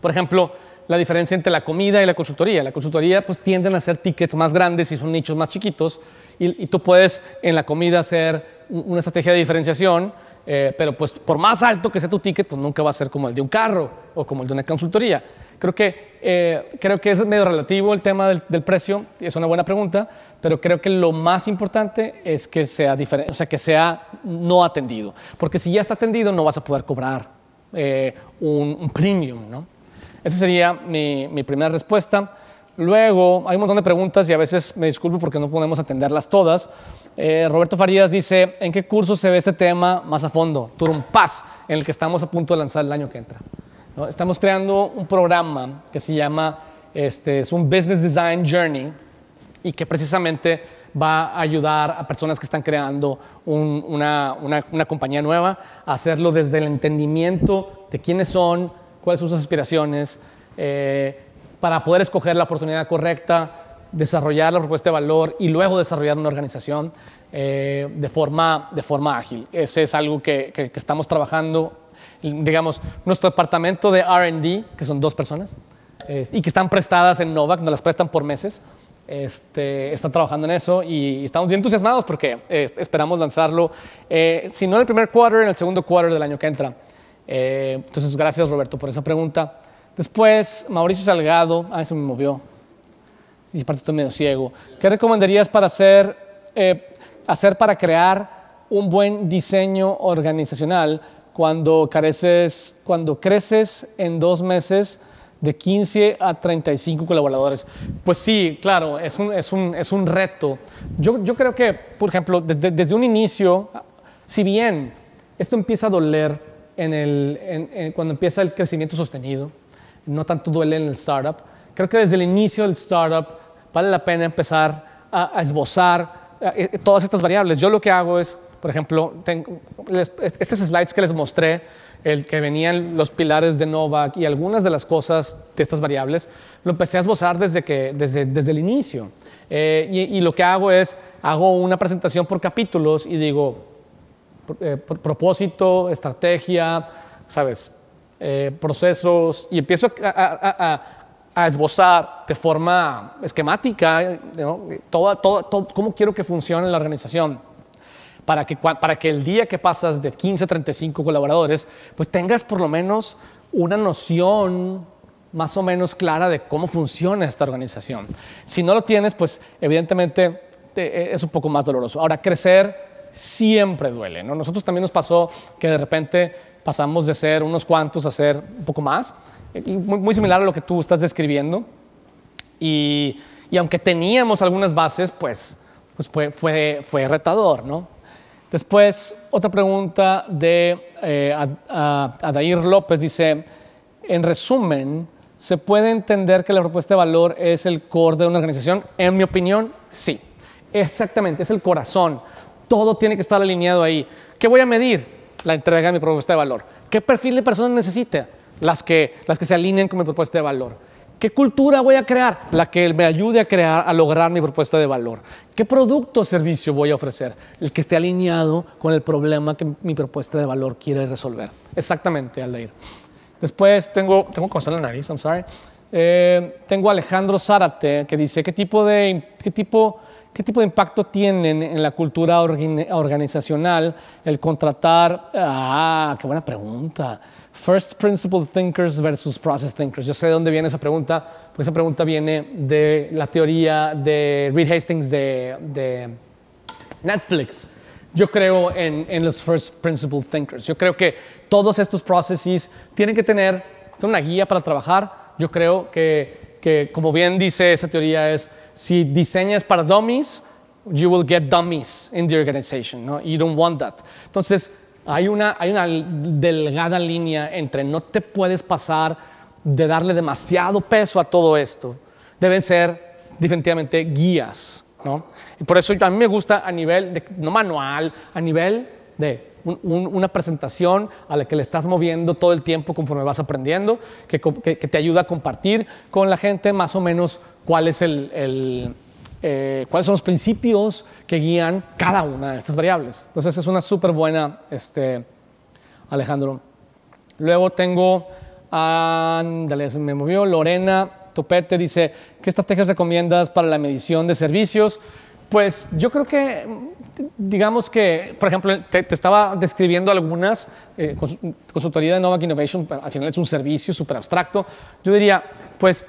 S1: Por ejemplo, la diferencia entre la comida y la consultoría. La consultoría pues tienden a ser tickets más grandes y son nichos más chiquitos y, y tú puedes en la comida hacer una estrategia de diferenciación, eh, pero pues por más alto que sea tu ticket, pues nunca va a ser como el de un carro o como el de una consultoría. Creo que, eh, creo que es medio relativo el tema del, del, precio, es una buena pregunta, pero creo que lo más importante es que sea diferente, o sea, que sea no atendido, porque si ya está atendido no vas a poder cobrar eh, un, un premium, ¿no? Esa sería mi, mi, primera respuesta. Luego, hay un montón de preguntas y a veces me disculpo porque no podemos atenderlas todas. Eh, Roberto Farías dice, ¿en qué curso se ve este tema más a fondo? Turum Paz, en el que estamos a punto de lanzar el año que entra. ¿no? Estamos creando un programa que se llama, este, es un Business Design Journey y que precisamente va a ayudar a personas que están creando un, una, una, compañía nueva a hacerlo desde el entendimiento de quiénes son, cuáles son sus aspiraciones, eh, para poder escoger la oportunidad correcta, desarrollar la propuesta de valor y luego desarrollar una organización eh, de, forma, de forma ágil. Ese es algo que, que, que estamos trabajando. Digamos, nuestro departamento de RD, que son dos personas, eh, y que están prestadas en Novak, nos las prestan por meses, este, están trabajando en eso y estamos bien entusiasmados porque eh, esperamos lanzarlo, eh, si no en el primer quarter, en el segundo quarter del año que entra. Eh, entonces, gracias Roberto por esa pregunta. Después, Mauricio Salgado, ah, se me movió. Sí, aparte estoy medio ciego. ¿Qué recomendarías para hacer, eh, hacer para crear un buen diseño organizacional cuando, careces, cuando creces en dos meses de 15 a 35 colaboradores? Pues sí, claro, es un, es un, es un reto. Yo, yo creo que, por ejemplo, desde, desde un inicio, si bien esto empieza a doler en el, en, cuando empieza el crecimiento sostenido, no tanto duele en el startup. Creo que desde el inicio del startup vale la pena empezar a, esbozar a, todas estas variables. Yo lo que hago es, por ejemplo, estos slides que les mostré, el que venían los pilares de Novak y algunas de las cosas de estas variables, lo empecé a esbozar desde, que, desde, desde el inicio. Eh, y, y lo que hago es, hago una presentación por capítulos y digo, eh, propósito, estrategia, ¿sabes? Eh, procesos, y empiezo a, a, a, esbozar de forma esquemática ¿no? todo, todo, todo, cómo quiero que funcione la organización. Para que, el día que pasas de 15 a 35 colaboradores, pues tengas por lo menos una noción más o menos clara de cómo funciona esta organización. Si no lo tienes, pues evidentemente te, es un poco más doloroso. Ahora, crecer siempre duele. ¿no? Nosotros también nos pasó que de repente pasamos de ser unos cuantos a ser un poco más muy, muy similar a lo que tú estás describiendo. Y, aunque teníamos algunas bases, pues, pues fue, fue retador, ¿no? Después, otra pregunta de eh, Adair López dice, en resumen, ¿se puede entender que la propuesta de valor es el core de una organización? En mi opinión, sí. Exactamente, es el corazón. Todo tiene que estar alineado ahí. ¿Qué voy a medir? La entrega de mi propuesta de valor. ¿Qué perfil de personas necesita? Las que, las que se alineen con mi propuesta de valor. ¿Qué cultura voy a crear? La que me ayude a crear, a lograr mi propuesta de valor. ¿Qué producto o servicio voy a ofrecer? El que esté alineado con el problema que mi propuesta de valor quiere resolver. Exactamente, Aldair. Después tengo, tengo que la nariz, I'm sorry. Eh, tengo a Alejandro Zárate que dice, ¿qué tipo de, qué tipo, qué tipo de impacto tienen en la cultura organizacional el contratar... Ah, qué buena pregunta First Principle Thinkers versus Process Thinkers. Yo sé de dónde viene esa pregunta, porque esa pregunta viene de la teoría de Reed Hastings de, Netflix. Yo creo en, los First Principle Thinkers. Yo creo que todos estos processes tienen que tener, son una guía para trabajar. Yo creo que, que, como bien dice esa teoría, es si diseñas para dummies, you will get dummies in the organization. ¿no? You don't want that. Entonces, hay una, hay una delgada línea entre no te puedes pasar de darle demasiado peso a todo esto. Deben ser definitivamente guías. ¿no? Y por eso a mí me gusta a nivel, de, no manual, a nivel de una presentación a la que le estás moviendo todo el tiempo conforme vas aprendiendo, que, que, te ayuda a compartir con la gente más o menos cuál es el eh, cuáles son los principios que guían cada una de estas variables. Entonces es una súper buena, este, Alejandro. Luego tengo, dale, se me movió, Lorena Topete dice, ¿qué estrategias recomiendas para la medición de servicios? Pues yo creo que, digamos que, por ejemplo, te, estaba describiendo algunas, eh, consultoría de Novak Innovation, al final es un servicio súper abstracto. Yo diría, pues,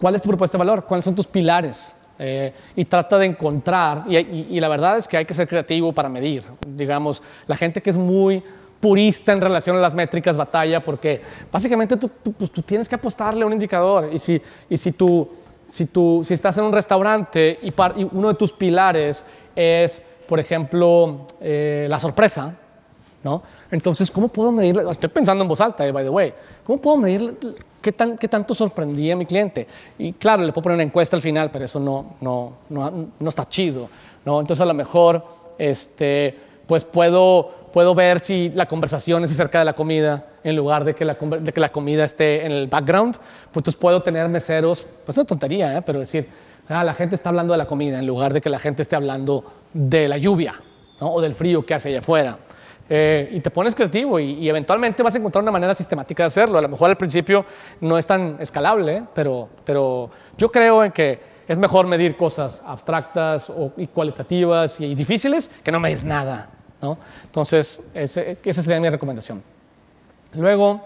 S1: ¿cuál es tu propuesta de valor? ¿Cuáles son tus pilares? Eh, y trata de encontrar, y, la verdad es que hay que ser creativo para medir, digamos, la gente que es muy purista en relación a las métricas batalla, porque básicamente tú, pues, tú tienes que apostarle a un indicador, y si, y si, tú, si, tú, si estás en un restaurante y, uno de tus pilares es, por ejemplo, eh, la sorpresa, ¿no? Entonces, ¿cómo puedo medir? Estoy pensando en voz alta, by the way. ¿Cómo puedo medir qué, tan, qué tanto sorprendía a mi cliente? Y claro, le puedo poner una encuesta al final, pero eso no, no, no, no está chido, ¿no? Entonces, a lo mejor, este, pues puedo, puedo ver si la conversación es acerca de la comida en lugar de que la, de que la comida esté en el background. Pues entonces puedo tener meseros, pues es una tontería, ¿eh? pero decir, ah, la gente está hablando de la comida en lugar de que la gente esté hablando de la lluvia o del frío que hace allá afuera. Eh, y te pones creativo y, eventualmente vas a encontrar una manera sistemática de hacerlo. A lo mejor al principio no es tan escalable, pero, pero yo creo en que es mejor medir cosas abstractas o, y cualitativas y, difíciles que no medir nada. ¿no? Entonces, ese, esa sería mi recomendación. Luego,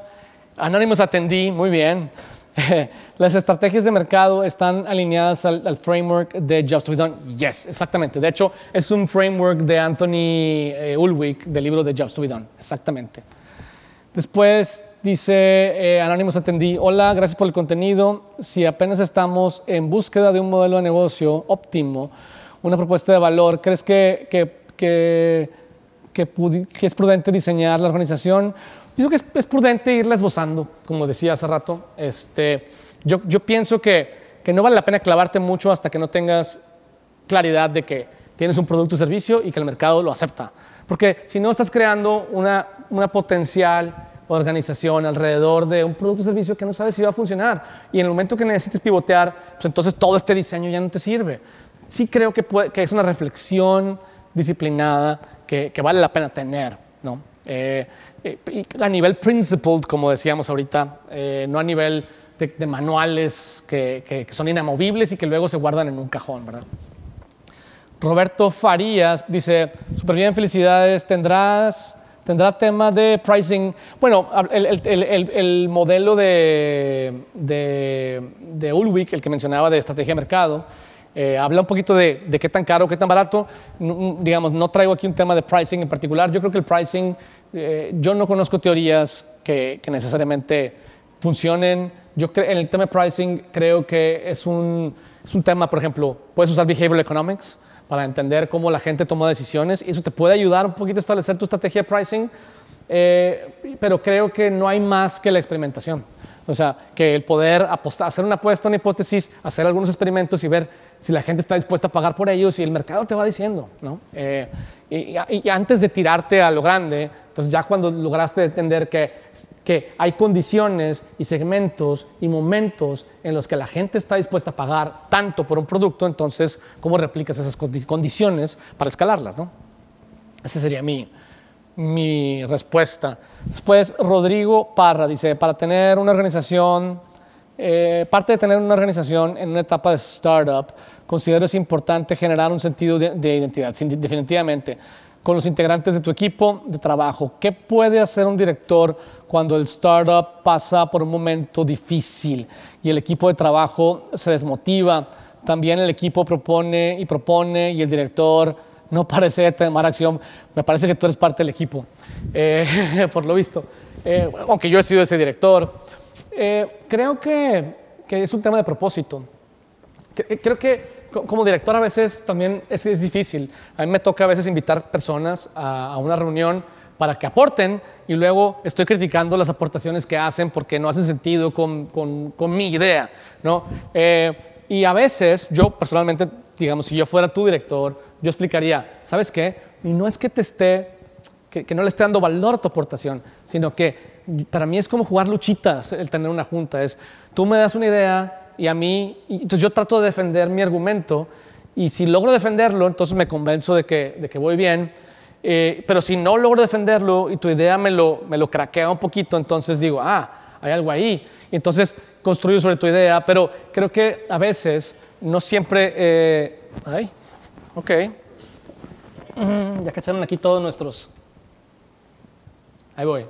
S1: Anonymous atendí, muy bien. <laughs> las estrategias de mercado están alineadas al, framework de Just to be Done. Yes, exactamente. De hecho, es un framework de Anthony eh, Ulwick del libro de Just to be Done. Exactamente. Después dice eh, Anonymous Atendí, hola, gracias por el contenido. Si apenas estamos en búsqueda de un modelo de negocio óptimo, una propuesta de valor, ¿crees que, que, que, que es prudente diseñar la organización? Creo que es, prudente irla esbozando, como decía hace rato. Este, yo, yo pienso que, que, no vale la pena clavarte mucho hasta que no tengas claridad de que tienes un producto o servicio y que el mercado lo acepta. Porque si no estás creando una, una potencial organización alrededor de un producto o servicio que no sabes si va a funcionar. Y en el momento que necesites pivotear, pues entonces todo este diseño ya no te sirve. Sí creo que, que es una reflexión disciplinada que, que, vale la pena tener. ¿no? Eh, eh, a nivel principled, como decíamos ahorita, eh, no a nivel de, manuales que, son inamovibles y que luego se guardan en un cajón. Roberto Farías dice, súper bien, felicidades, tendrás, tendrá tema de pricing. Bueno, el, modelo de, de, de, Ulwick, el que mencionaba de estrategia de mercado, eh, habla un poquito de, de, qué tan caro, qué tan barato. digamos, no traigo aquí un tema de pricing en particular. Yo creo que el pricing eh, yo no conozco teorías que, necesariamente funcionen. Yo en el tema de pricing creo que es un, es un tema, por ejemplo, puedes usar behavioral economics para entender cómo la gente toma decisiones y eso te puede ayudar un poquito a establecer tu estrategia de pricing, eh, pero creo que no hay más que la experimentación. O sea, que el poder apostar, hacer una apuesta, una hipótesis, hacer algunos experimentos y ver si la gente está dispuesta a pagar por ellos y el mercado te va diciendo, ¿no? Eh, y, antes de tirarte a lo grande, entonces ya cuando lograste entender que, que hay condiciones y segmentos y momentos en los que la gente está dispuesta a pagar tanto por un producto, entonces, ¿cómo replicas esas condiciones para escalarlas, no? Ese sería mi, mi respuesta. Después, Rodrigo Parra dice, para tener una organización, eh, parte de tener una organización en una etapa de startup, considero es importante generar un sentido de, de identidad, definitivamente, con los integrantes de tu equipo de trabajo. ¿Qué puede hacer un director cuando el startup pasa por un momento difícil y el equipo de trabajo se desmotiva? También el equipo propone y propone y el director no parece tomar acción, me parece que tú eres parte del equipo, eh, <laughs> por lo visto, eh, aunque yo he sido ese director. Eh, creo que, que, es un tema de propósito. Creo que como director a veces también es, es, difícil. A mí me toca a veces invitar personas a, a una reunión para que aporten y luego estoy criticando las aportaciones que hacen porque no hacen sentido con, con, con mi idea. ¿no? y a veces yo personalmente, digamos, si yo fuera tu director, yo explicaría, ¿sabes qué? No es que te esté, que, no le esté dando valor a tu aportación, sino que para mí es como jugar luchitas el tener una junta. Es, tú me das una idea y a mí, entonces yo trato de defender mi argumento y si logro defenderlo, entonces me convenzo de que, de que voy bien. Eh, pero si no logro defenderlo y tu idea me lo, me lo craquea un poquito, entonces digo, ah, hay algo ahí. Y entonces construyo sobre tu idea, pero creo que a veces no siempre... Eh, ay, Ok. Ya cacharon aquí todos nuestros. Ahí voy.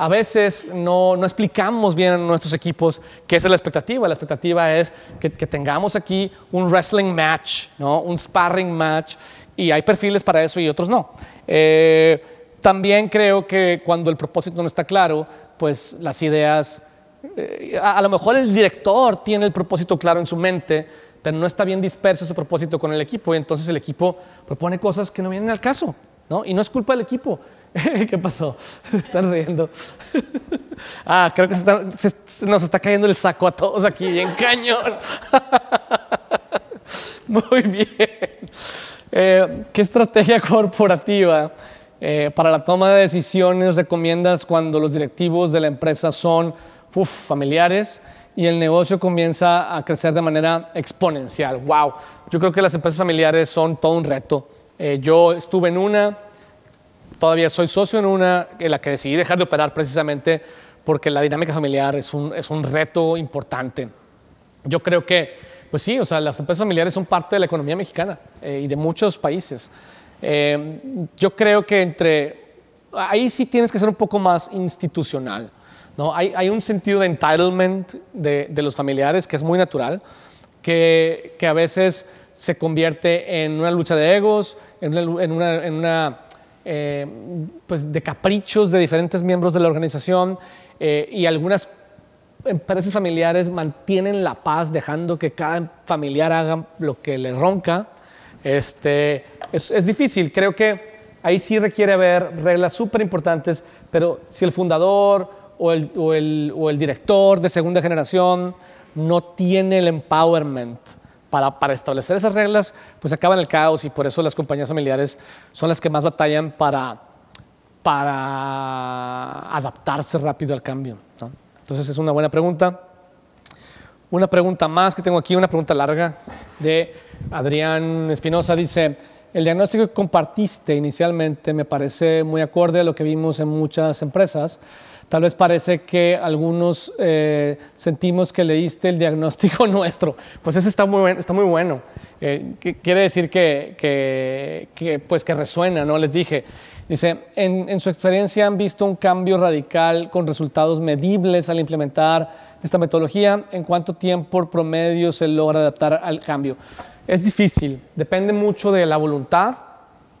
S1: A veces no, no, explicamos bien a nuestros equipos qué es la expectativa. La expectativa es que, tengamos aquí un wrestling match, ¿no? un sparring match, y hay perfiles para eso y otros no. Eh, también creo que cuando el propósito no está claro, pues las ideas, eh, a, a lo mejor el director tiene el propósito claro en su mente, pero no está bien disperso ese propósito con el equipo y entonces el equipo propone cosas que no vienen al caso, ¿no? Y no es culpa del equipo. <laughs> ¿Qué pasó? <laughs> Están riendo. <laughs> ah, creo que se nos está cayendo el saco a todos aquí, en cañón. Muy bien. Eh, ¿Qué estrategia corporativa eh, para la toma de decisiones recomiendas cuando los directivos de la empresa son familiares? y el negocio comienza a crecer de manera exponencial. ¡Wow! Yo creo que las empresas familiares son todo un reto. Eh, yo estuve en una, todavía soy socio en una, en la que decidí dejar de operar precisamente porque la dinámica familiar es un, es un reto importante. Yo creo que, pues sí, o sea, las empresas familiares son parte de la economía mexicana eh, y de muchos países. Eh, yo creo que entre, ahí sí tienes que ser un poco más institucional. ¿no? Hay, un sentido de entitlement de, los familiares que es muy natural, que, a veces se convierte en una lucha de egos, en una, eh, pues de caprichos de diferentes miembros de la organización eh, y algunas empresas familiares mantienen la paz dejando que cada familiar haga lo que le ronca. Este, es, difícil, creo que ahí sí requiere haber reglas súper importantes, pero si el fundador o el, o, el, o el, director de segunda generación no tiene el empowerment para, para, establecer esas reglas, pues acaba en el caos y por eso las compañías familiares son las que más batallan para, para adaptarse rápido al cambio. Entonces es una buena pregunta. Una pregunta más que tengo aquí, una pregunta larga de Adrián Espinosa. Dice, el diagnóstico que compartiste inicialmente me parece muy acorde a lo que vimos en muchas empresas Tal vez parece que algunos eh, sentimos que leíste el diagnóstico <laughs> nuestro. Pues ese está muy, está muy bueno. Eh, quiere decir que, que, pues que resuena, ¿no? Les dije. Dice, en, en, su experiencia han visto un cambio radical con resultados medibles al implementar esta metodología. ¿En cuánto tiempo promedio se logra adaptar al cambio? Es difícil, depende mucho de la voluntad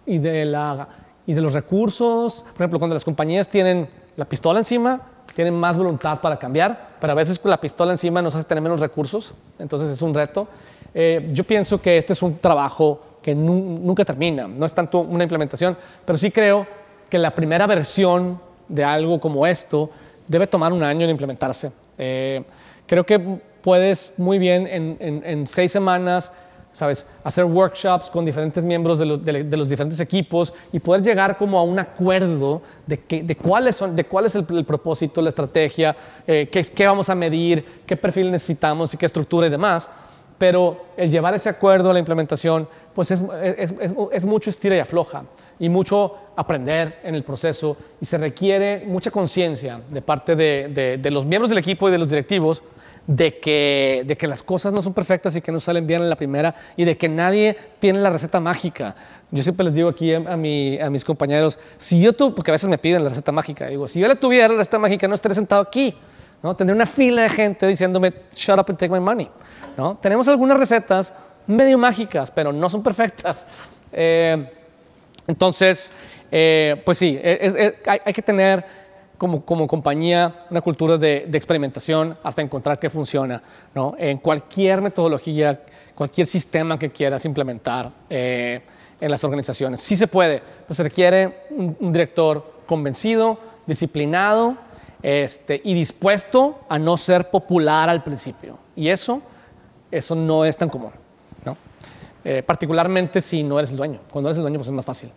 S1: y de, la, y de los recursos. Por ejemplo, cuando las compañías tienen la pistola encima, tienen más voluntad para cambiar, pero a veces la pistola encima nos hace tener menos recursos, entonces es un reto. Eh, yo pienso que este es un trabajo que nunca termina, no es tanto una implementación, pero sí creo que la primera versión de algo como esto debe tomar un año en implementarse. Eh, creo que puedes muy bien en, en seis semanas ¿sabes? Hacer workshops con diferentes miembros de, los diferentes equipos y poder llegar como a un acuerdo de, que, de, cuáles son, de cuál es el, propósito, la estrategia, eh, qué, qué, vamos a medir, qué perfil necesitamos y qué estructura y demás. Pero el llevar ese acuerdo a la implementación, pues es, mucho estira y afloja y mucho aprender en el proceso y se requiere mucha conciencia de parte de los miembros del equipo y de los directivos de que, de que las cosas no son perfectas y que no salen bien en la primera y de que nadie tiene la receta mágica. Yo siempre les digo aquí a, mi, a mis compañeros, si yo tuviera, porque a veces me piden la receta mágica, digo, si yo la tuviera la receta mágica no estaría sentado aquí, ¿no? Tendría una fila de gente diciéndome, shut up and take my money, ¿no? Tenemos algunas recetas medio mágicas, pero no son perfectas. Eh, entonces, eh, pues sí, hay que tener como, como compañía una cultura de, de, experimentación hasta encontrar que funciona, ¿no? En cualquier metodología, cualquier sistema que quieras implementar eh, en las organizaciones. Sí se puede, pero se requiere un, director convencido, disciplinado este, y dispuesto a no ser popular al principio. Y eso, eso no es tan común, ¿no? Eh, particularmente si no eres el dueño. Cuando eres el dueño, pues es más fácil.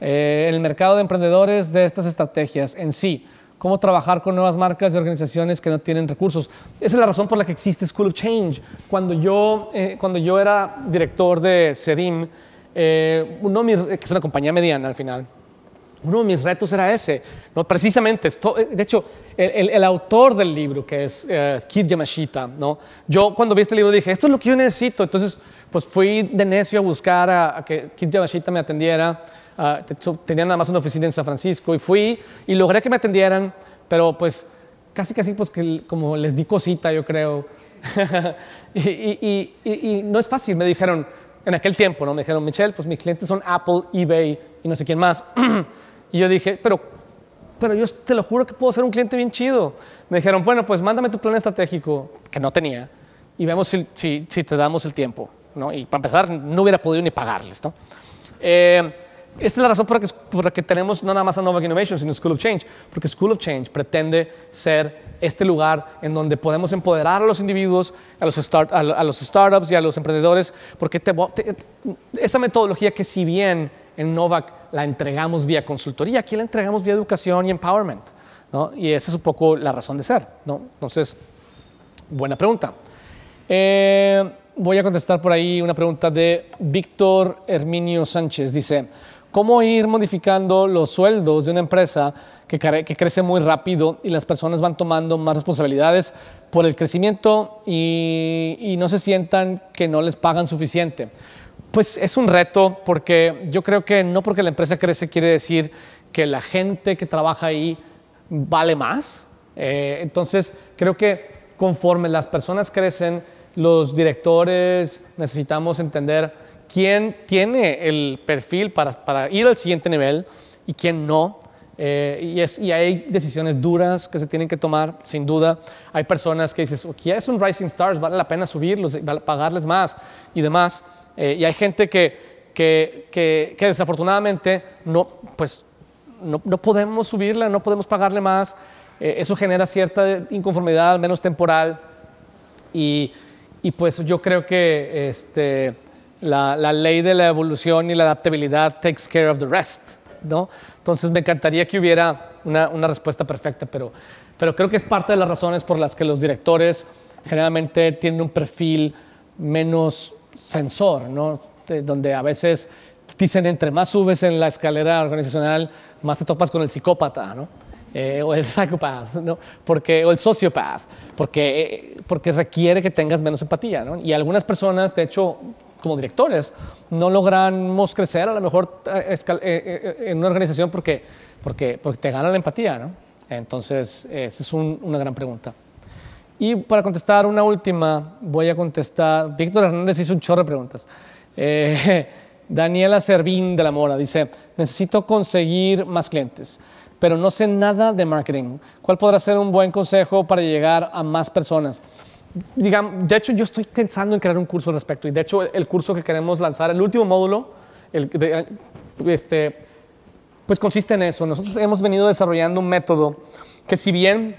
S1: Eh, el mercado de emprendedores de estas estrategias en sí, cómo trabajar con nuevas marcas y organizaciones que no tienen recursos. Esa es la razón por la que existe School of Change. Cuando yo, eh, cuando yo era director de CEDIM, eh, uno que es una compañía mediana al final, uno de mis retos era ese, ¿no? precisamente, de hecho, el, autor del libro, que es Kid Yamashita, ¿no? yo cuando vi este libro dije, esto es lo que yo necesito, entonces pues fui de necio a buscar a, a que Kid Yamashita me atendiera, uh, nada más una oficina en San Francisco y fui y logré que me atendieran, pero pues casi casi pues que como les di cosita yo creo. <laughs> y, y, no es fácil, me dijeron en aquel tiempo, ¿no? Me dijeron, Michelle, pues mis clientes son Apple, eBay y no sé quién más. <clears throat> y yo dije, pero, pero yo te lo juro que puedo ser un cliente bien chido. Me dijeron, bueno, pues mándame tu plan estratégico, que no tenía, y vemos si, si, si te damos el tiempo. ¿no? Y para empezar, no hubiera podido ni pagarles. ¿no? Eh, esta es la razón por la, que, tenemos no nada más a Novak Innovation, sino School of Change, porque School of Change pretende ser este lugar en donde podemos empoderar a los individuos, a los, startups y a los emprendedores, porque esa metodología que si bien en Novak la entregamos vía consultoría, aquí la entregamos vía educación y empowerment. Y esa es un poco la razón de ser. ¿no? Entonces, buena pregunta. Eh, voy a contestar por ahí una pregunta de Víctor Herminio Sánchez. Dice, cómo ir modificando los sueldos de una empresa que, crece muy rápido y las personas van tomando más responsabilidades por el crecimiento y, no se sientan que no les pagan suficiente. Pues es un reto porque yo creo que no porque la empresa crece quiere decir que la gente que trabaja ahí vale más. Eh, entonces creo que conforme las personas crecen, los directores necesitamos entender quién tiene el perfil para, para ir al siguiente nivel y quién no. Eh, y, es, y, hay decisiones duras que se tienen que tomar, sin duda. Hay personas que dices, aquí es un Rising Stars, vale la pena subirlos, pagarles más y demás. Eh, y hay gente que, que, que, que, desafortunadamente no, pues, no, no, podemos subirla, no podemos pagarle más. Eh, eso genera cierta inconformidad, al menos temporal. Y, y pues yo creo que este, la, ley de la evolución y la adaptabilidad takes care of the rest, ¿no? Entonces me encantaría que hubiera una, respuesta perfecta, pero, pero creo que es parte de las razones por las que los directores generalmente tienen un perfil menos sensor, ¿no? donde a veces dicen entre más subes en la escalera organizacional, más te topas con el psicópata, ¿no? Eh, o el psychopath, ¿no? porque, o el sociopath, porque, eh, porque requiere que tengas menos empatía. ¿no? Y algunas personas, de hecho, como directores, no logramos crecer a lo mejor eh, eh, eh, en una organización porque, porque, porque te gana la empatía, ¿no? Entonces, esa es una gran pregunta. Y para contestar una última, voy a contestar, Víctor Hernández hizo un chorro de preguntas. <laughs> Daniela Servín de la Mora dice, necesito conseguir más clientes. pero no sé nada de marketing. ¿Cuál podrá ser un buen consejo para llegar a más personas? Digamos, de hecho, yo estoy pensando en crear un curso al respecto y de hecho el curso que queremos lanzar, el último módulo, el, este, pues consiste en eso. Nosotros hemos venido desarrollando un método que si bien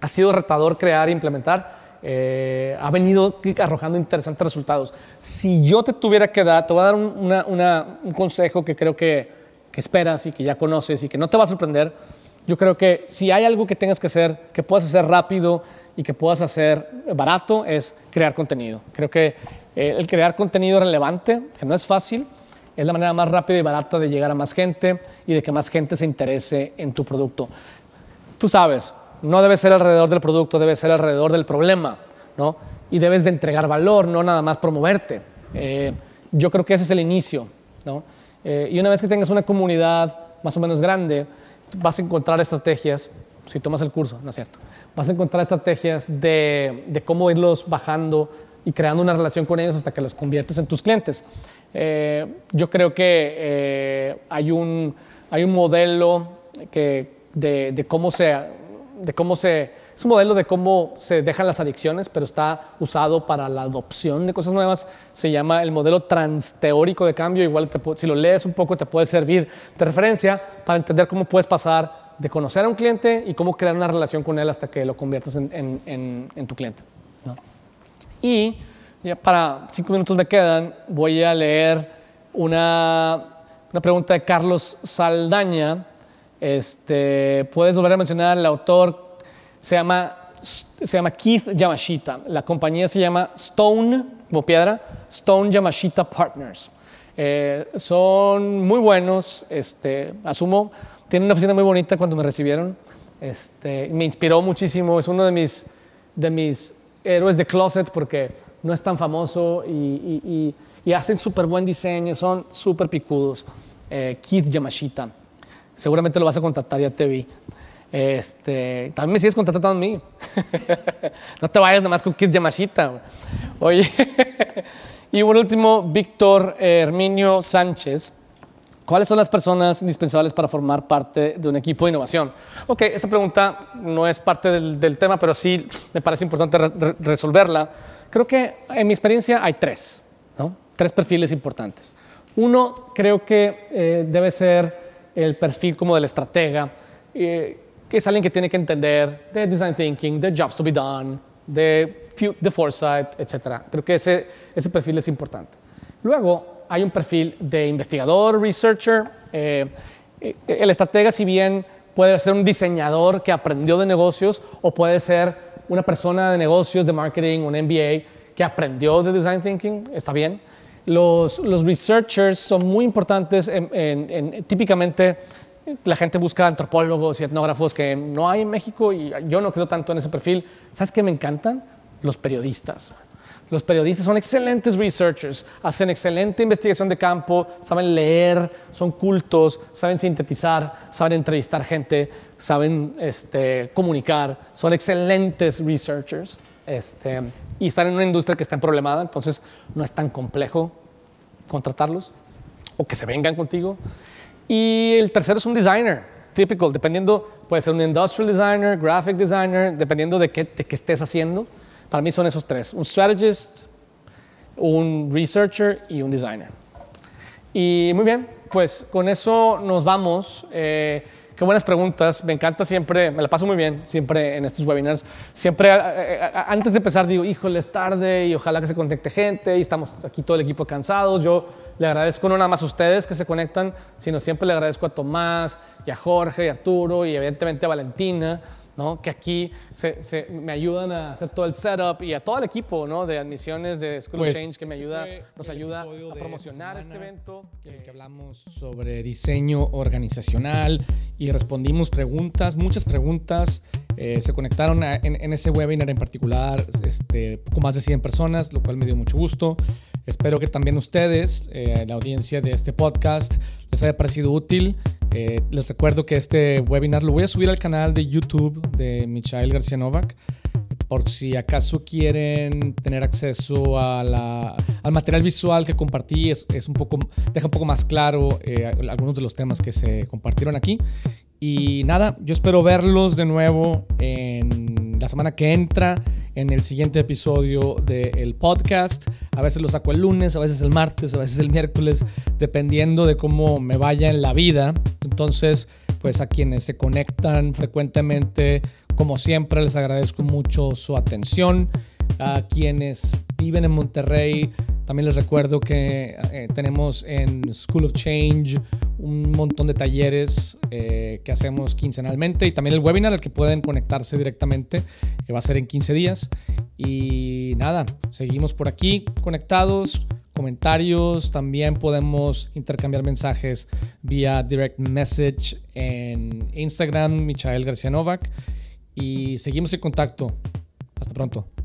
S1: ha sido retador crear e implementar, eh, ha venido arrojando interesantes resultados. Si yo te tuviera que dar, te voy a dar un consejo que creo que, que, esperas y que ya conoces y que no te va a sorprender. Yo creo que si hay algo que tengas que hacer, que puedas hacer rápido y que puedas hacer barato, es crear contenido. Creo que eh, el crear contenido relevante, que no es fácil, es la manera más rápida y barata de llegar a más gente y de que más gente se interese en tu producto. Tú sabes, no debe ser alrededor del producto, debe ser alrededor del problema, ¿no? Y debes de entregar valor, no nada más promoverte. Eh, yo creo que ese es el inicio, ¿no? Eh, y una vez que tengas una comunidad más o menos grande, vas a encontrar estrategias, si tomas el curso, ¿no es cierto? Vas a encontrar estrategias de, de cómo irlos bajando y creando una relación con ellos hasta que los conviertes en tus clientes. Eh, yo creo que hay, un, hay un modelo que, de, de cómo se de cómo se, es un modelo de cómo se dejan las adicciones, pero está usado para la adopción de cosas nuevas. Se llama el modelo transteórico de cambio. Igual si lo lees un poco te puede servir de referencia para entender cómo puedes pasar de conocer a un cliente y cómo crear una relación con él hasta que lo conviertas en, tu cliente. Y ya para cinco minutos me quedan, voy a leer una, una pregunta de Carlos Saldaña este, puedes volver a mencionar el autor, se llama, se llama Keith Yamashita. La compañía se llama Stone, como piedra, Stone Yamashita Partners. Eh, son muy buenos, este, asumo, tienen una oficina muy bonita cuando me recibieron. Este, me inspiró muchísimo, es uno de mis, de mis héroes de closet porque no es tan famoso y, y, hacen súper buen diseño, son súper picudos. Eh, Keith Yamashita seguramente lo vas a contactar, ya te vi. Este, también me sigues contratando a mí. <laughs> no te vayas nomás con Kid Yamashita. Oye, <laughs> y por último, Víctor Herminio Sánchez. ¿Cuáles son las personas indispensables para formar parte de un equipo de innovación? Ok, esa pregunta no es parte del, tema, pero sí me parece importante resolverla. Creo que en mi experiencia hay tres, ¿no? tres perfiles importantes. Uno, creo que eh, debe ser el perfil como del estratega, eh, que es alguien que tiene que entender de design thinking, de jobs to be done, de, de foresight, etc. Creo que ese, ese perfil es importante. Luego hay un perfil de investigador, researcher. Eh, eh, el estratega, si bien puede ser un diseñador que aprendió de negocios o puede ser una persona de negocios, de marketing, un MBA que aprendió de design thinking, está bien. Los, los researchers son muy importantes, en, típicamente la gente busca antropólogos y etnógrafos que no hay en México y yo no creo tanto en ese perfil. ¿Sabes qué me encantan? Los periodistas. Los periodistas son excelentes researchers, hacen excelente investigación de campo, saben leer, son cultos, saben sintetizar, saben entrevistar gente, saben este, comunicar, son excelentes researchers. Este, y están en una industria que está en problemada, entonces no es tan complejo contratarlos o que se vengan contigo. Y el tercero es un designer, típico, dependiendo, puede ser un industrial designer, graphic designer, dependiendo de qué, de qué estés haciendo. Para mí son esos tres, un strategist, un researcher y un designer. Y muy bien, pues con eso nos vamos. Eh, Qué buenas preguntas. Me encanta siempre, me la paso muy bien siempre en estos webinars. Siempre, eh, eh, antes de empezar, digo, híjole, es tarde y ojalá que se conecte gente y estamos aquí todo el equipo cansados. Yo le agradezco no nada más a ustedes que se conectan, sino siempre le agradezco a Tomás y a Jorge y a Arturo y evidentemente a Valentina que aquí se, me ayudan a hacer todo el setup y a todo el equipo ¿no? de admisiones de School pues, Change que me este ayuda, nos ayuda a promocionar este evento.
S3: En el que hablamos sobre diseño organizacional y respondimos preguntas, muchas preguntas. Eh, se conectaron en, ese webinar en particular este, poco más de 100 personas, lo cual me dio mucho gusto. Espero que también ustedes, eh, la audiencia de este podcast, les haya parecido útil. Eh, les recuerdo que este webinar lo voy a subir al canal de YouTube de Michael García Novak. Por si acaso quieren tener acceso al material visual que compartí, es, un poco, deja un poco más claro eh, algunos de los temas que se compartieron aquí.
S1: Y nada, yo espero verlos de nuevo en semana que entra, en el siguiente episodio del podcast. A veces lo saco el lunes, a veces el martes, a veces el miércoles, dependiendo de cómo me vaya en la vida. Entonces, pues a quienes se conectan frecuentemente, como siempre, les agradezco mucho su atención. A quienes viven en Monterrey, también les recuerdo que eh, tenemos en School of Change un montón de talleres eh, que hacemos quincenalmente y también el webinar al que pueden conectarse directamente, que va a ser en 15 días. Y nada, seguimos por aquí conectados, comentarios, también podemos intercambiar mensajes vía direct message en Instagram, Michael García Novak. Y seguimos en contacto. Hasta pronto.